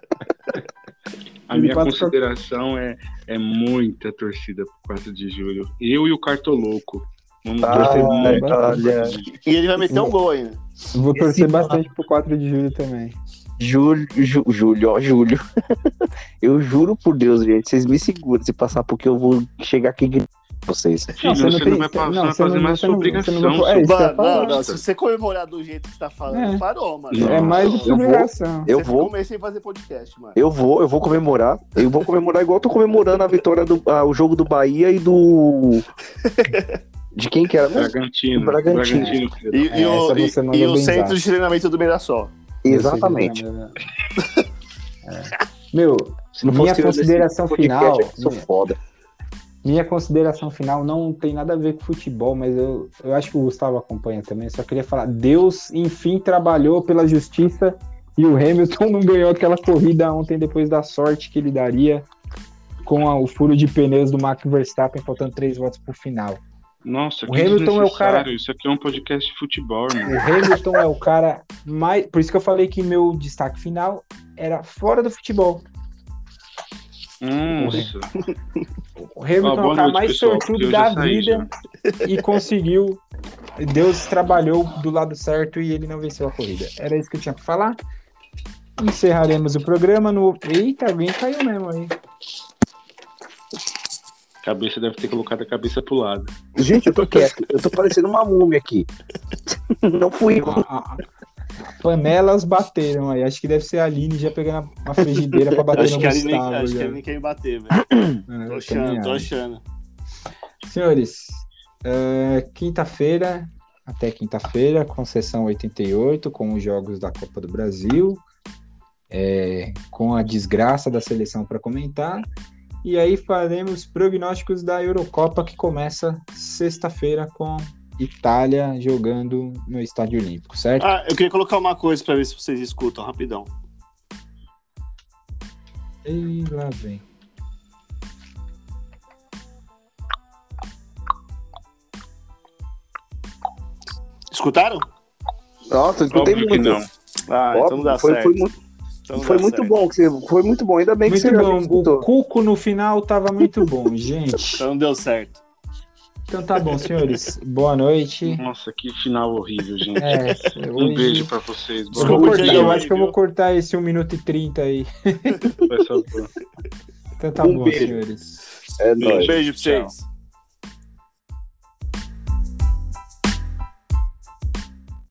A minha consideração é, é muita torcida por 4 de julho. Eu e o Cartoloco. Vamos Ah, torcer muito olha. 4 de julho. E ele vai meter um gol ainda. Vou Esse torcer mano- bastante pro 4 de julho também. Júlio, Ju- Júlio, ó, Júlio. <laughs> Eu juro por Deus, gente, vocês me seguram se passar, porque eu vou chegar aqui gritando vocês. Filho, você não, vai, passar, não, vai você fazer não- mais sua obrigação. não é, eu não, não. Se você comemorar do jeito que você tá falando, É. parou, mano. Não. É mais do que Eu obrigação. Eu vou, ficou meio sem fazer podcast, mano. eu vou, eu vou comemorar. Eu vou comemorar igual eu tô comemorando a vitória do ah, o jogo do Bahia e do. <laughs> De quem que era? Bragantino. Bragantino. da E, É, e o, e- e o centro de treinamento do Mirassol. Exatamente. É. Meu, Se não Minha eu consideração final- eu sou foda. Minha consideração final não tem nada a ver com futebol, mas eu, eu acho que o Gustavo acompanha também. Só queria falar: Deus, enfim, trabalhou pela justiça e o Hamilton não ganhou aquela corrida ontem depois da sorte que ele daria com a- o furo de pneus do Max Verstappen, faltando três voltas pro final. Nossa, O que Hamilton é o cara-. Isso aqui é um podcast de futebol, O irmão. Hamilton é o cara mais. Por isso que eu falei que meu destaque final era fora do futebol. Nossa. O Hamilton Ah, é o cara noite, mais sortudo da saí, vida e conseguiu. Deus trabalhou do lado certo e ele não venceu a corrida. Era isso que eu tinha pra falar. Encerraremos o programa no. Eita, alguém caiu mesmo aí. Cabeça deve ter colocado a cabeça pro lado. Gente, eu tô quieto. Eu tô parecendo uma múmia aqui. Não fui eu. Panelas bateram aí. Acho que deve ser a Aline já pegando uma frigideira pra bater Acho no que, a Aline, Gustavo. acho que a. Aline quer bater, velho. <coughs> É, Tô achando, tô achando. Senhores, é, quinta-feira, até quinta-feira, com sessão 88, com os jogos da Copa do Brasil. é, com a desgraça da seleção para comentar. E aí faremos prognósticos da Eurocopa que começa sexta-feira com Itália jogando no Estádio Olímpico, certo? Ah, eu queria colocar uma coisa pra ver se vocês escutam rapidão. E lá vem. Escutaram? Nossa, eu escutei Óbvio que muito. não. Ah, Óbvio, então dá foi, certo. foi muito, Então foi muito certo. bom. Que você, foi muito bom. Ainda bem que Muito você já bom. O. Cuco no final tava muito bom, <laughs> gente. Então deu certo. Então tá bom, senhores. Boa noite. Nossa, que final horrível, gente. É, Um hoje- beijo pra vocês. Eu, Boa Saúde cortar, eu acho que eu vou cortar esse 1 minuto e 30 aí. Então tá Um bom, beijo. senhores. É nóis. Beijo pra vocês.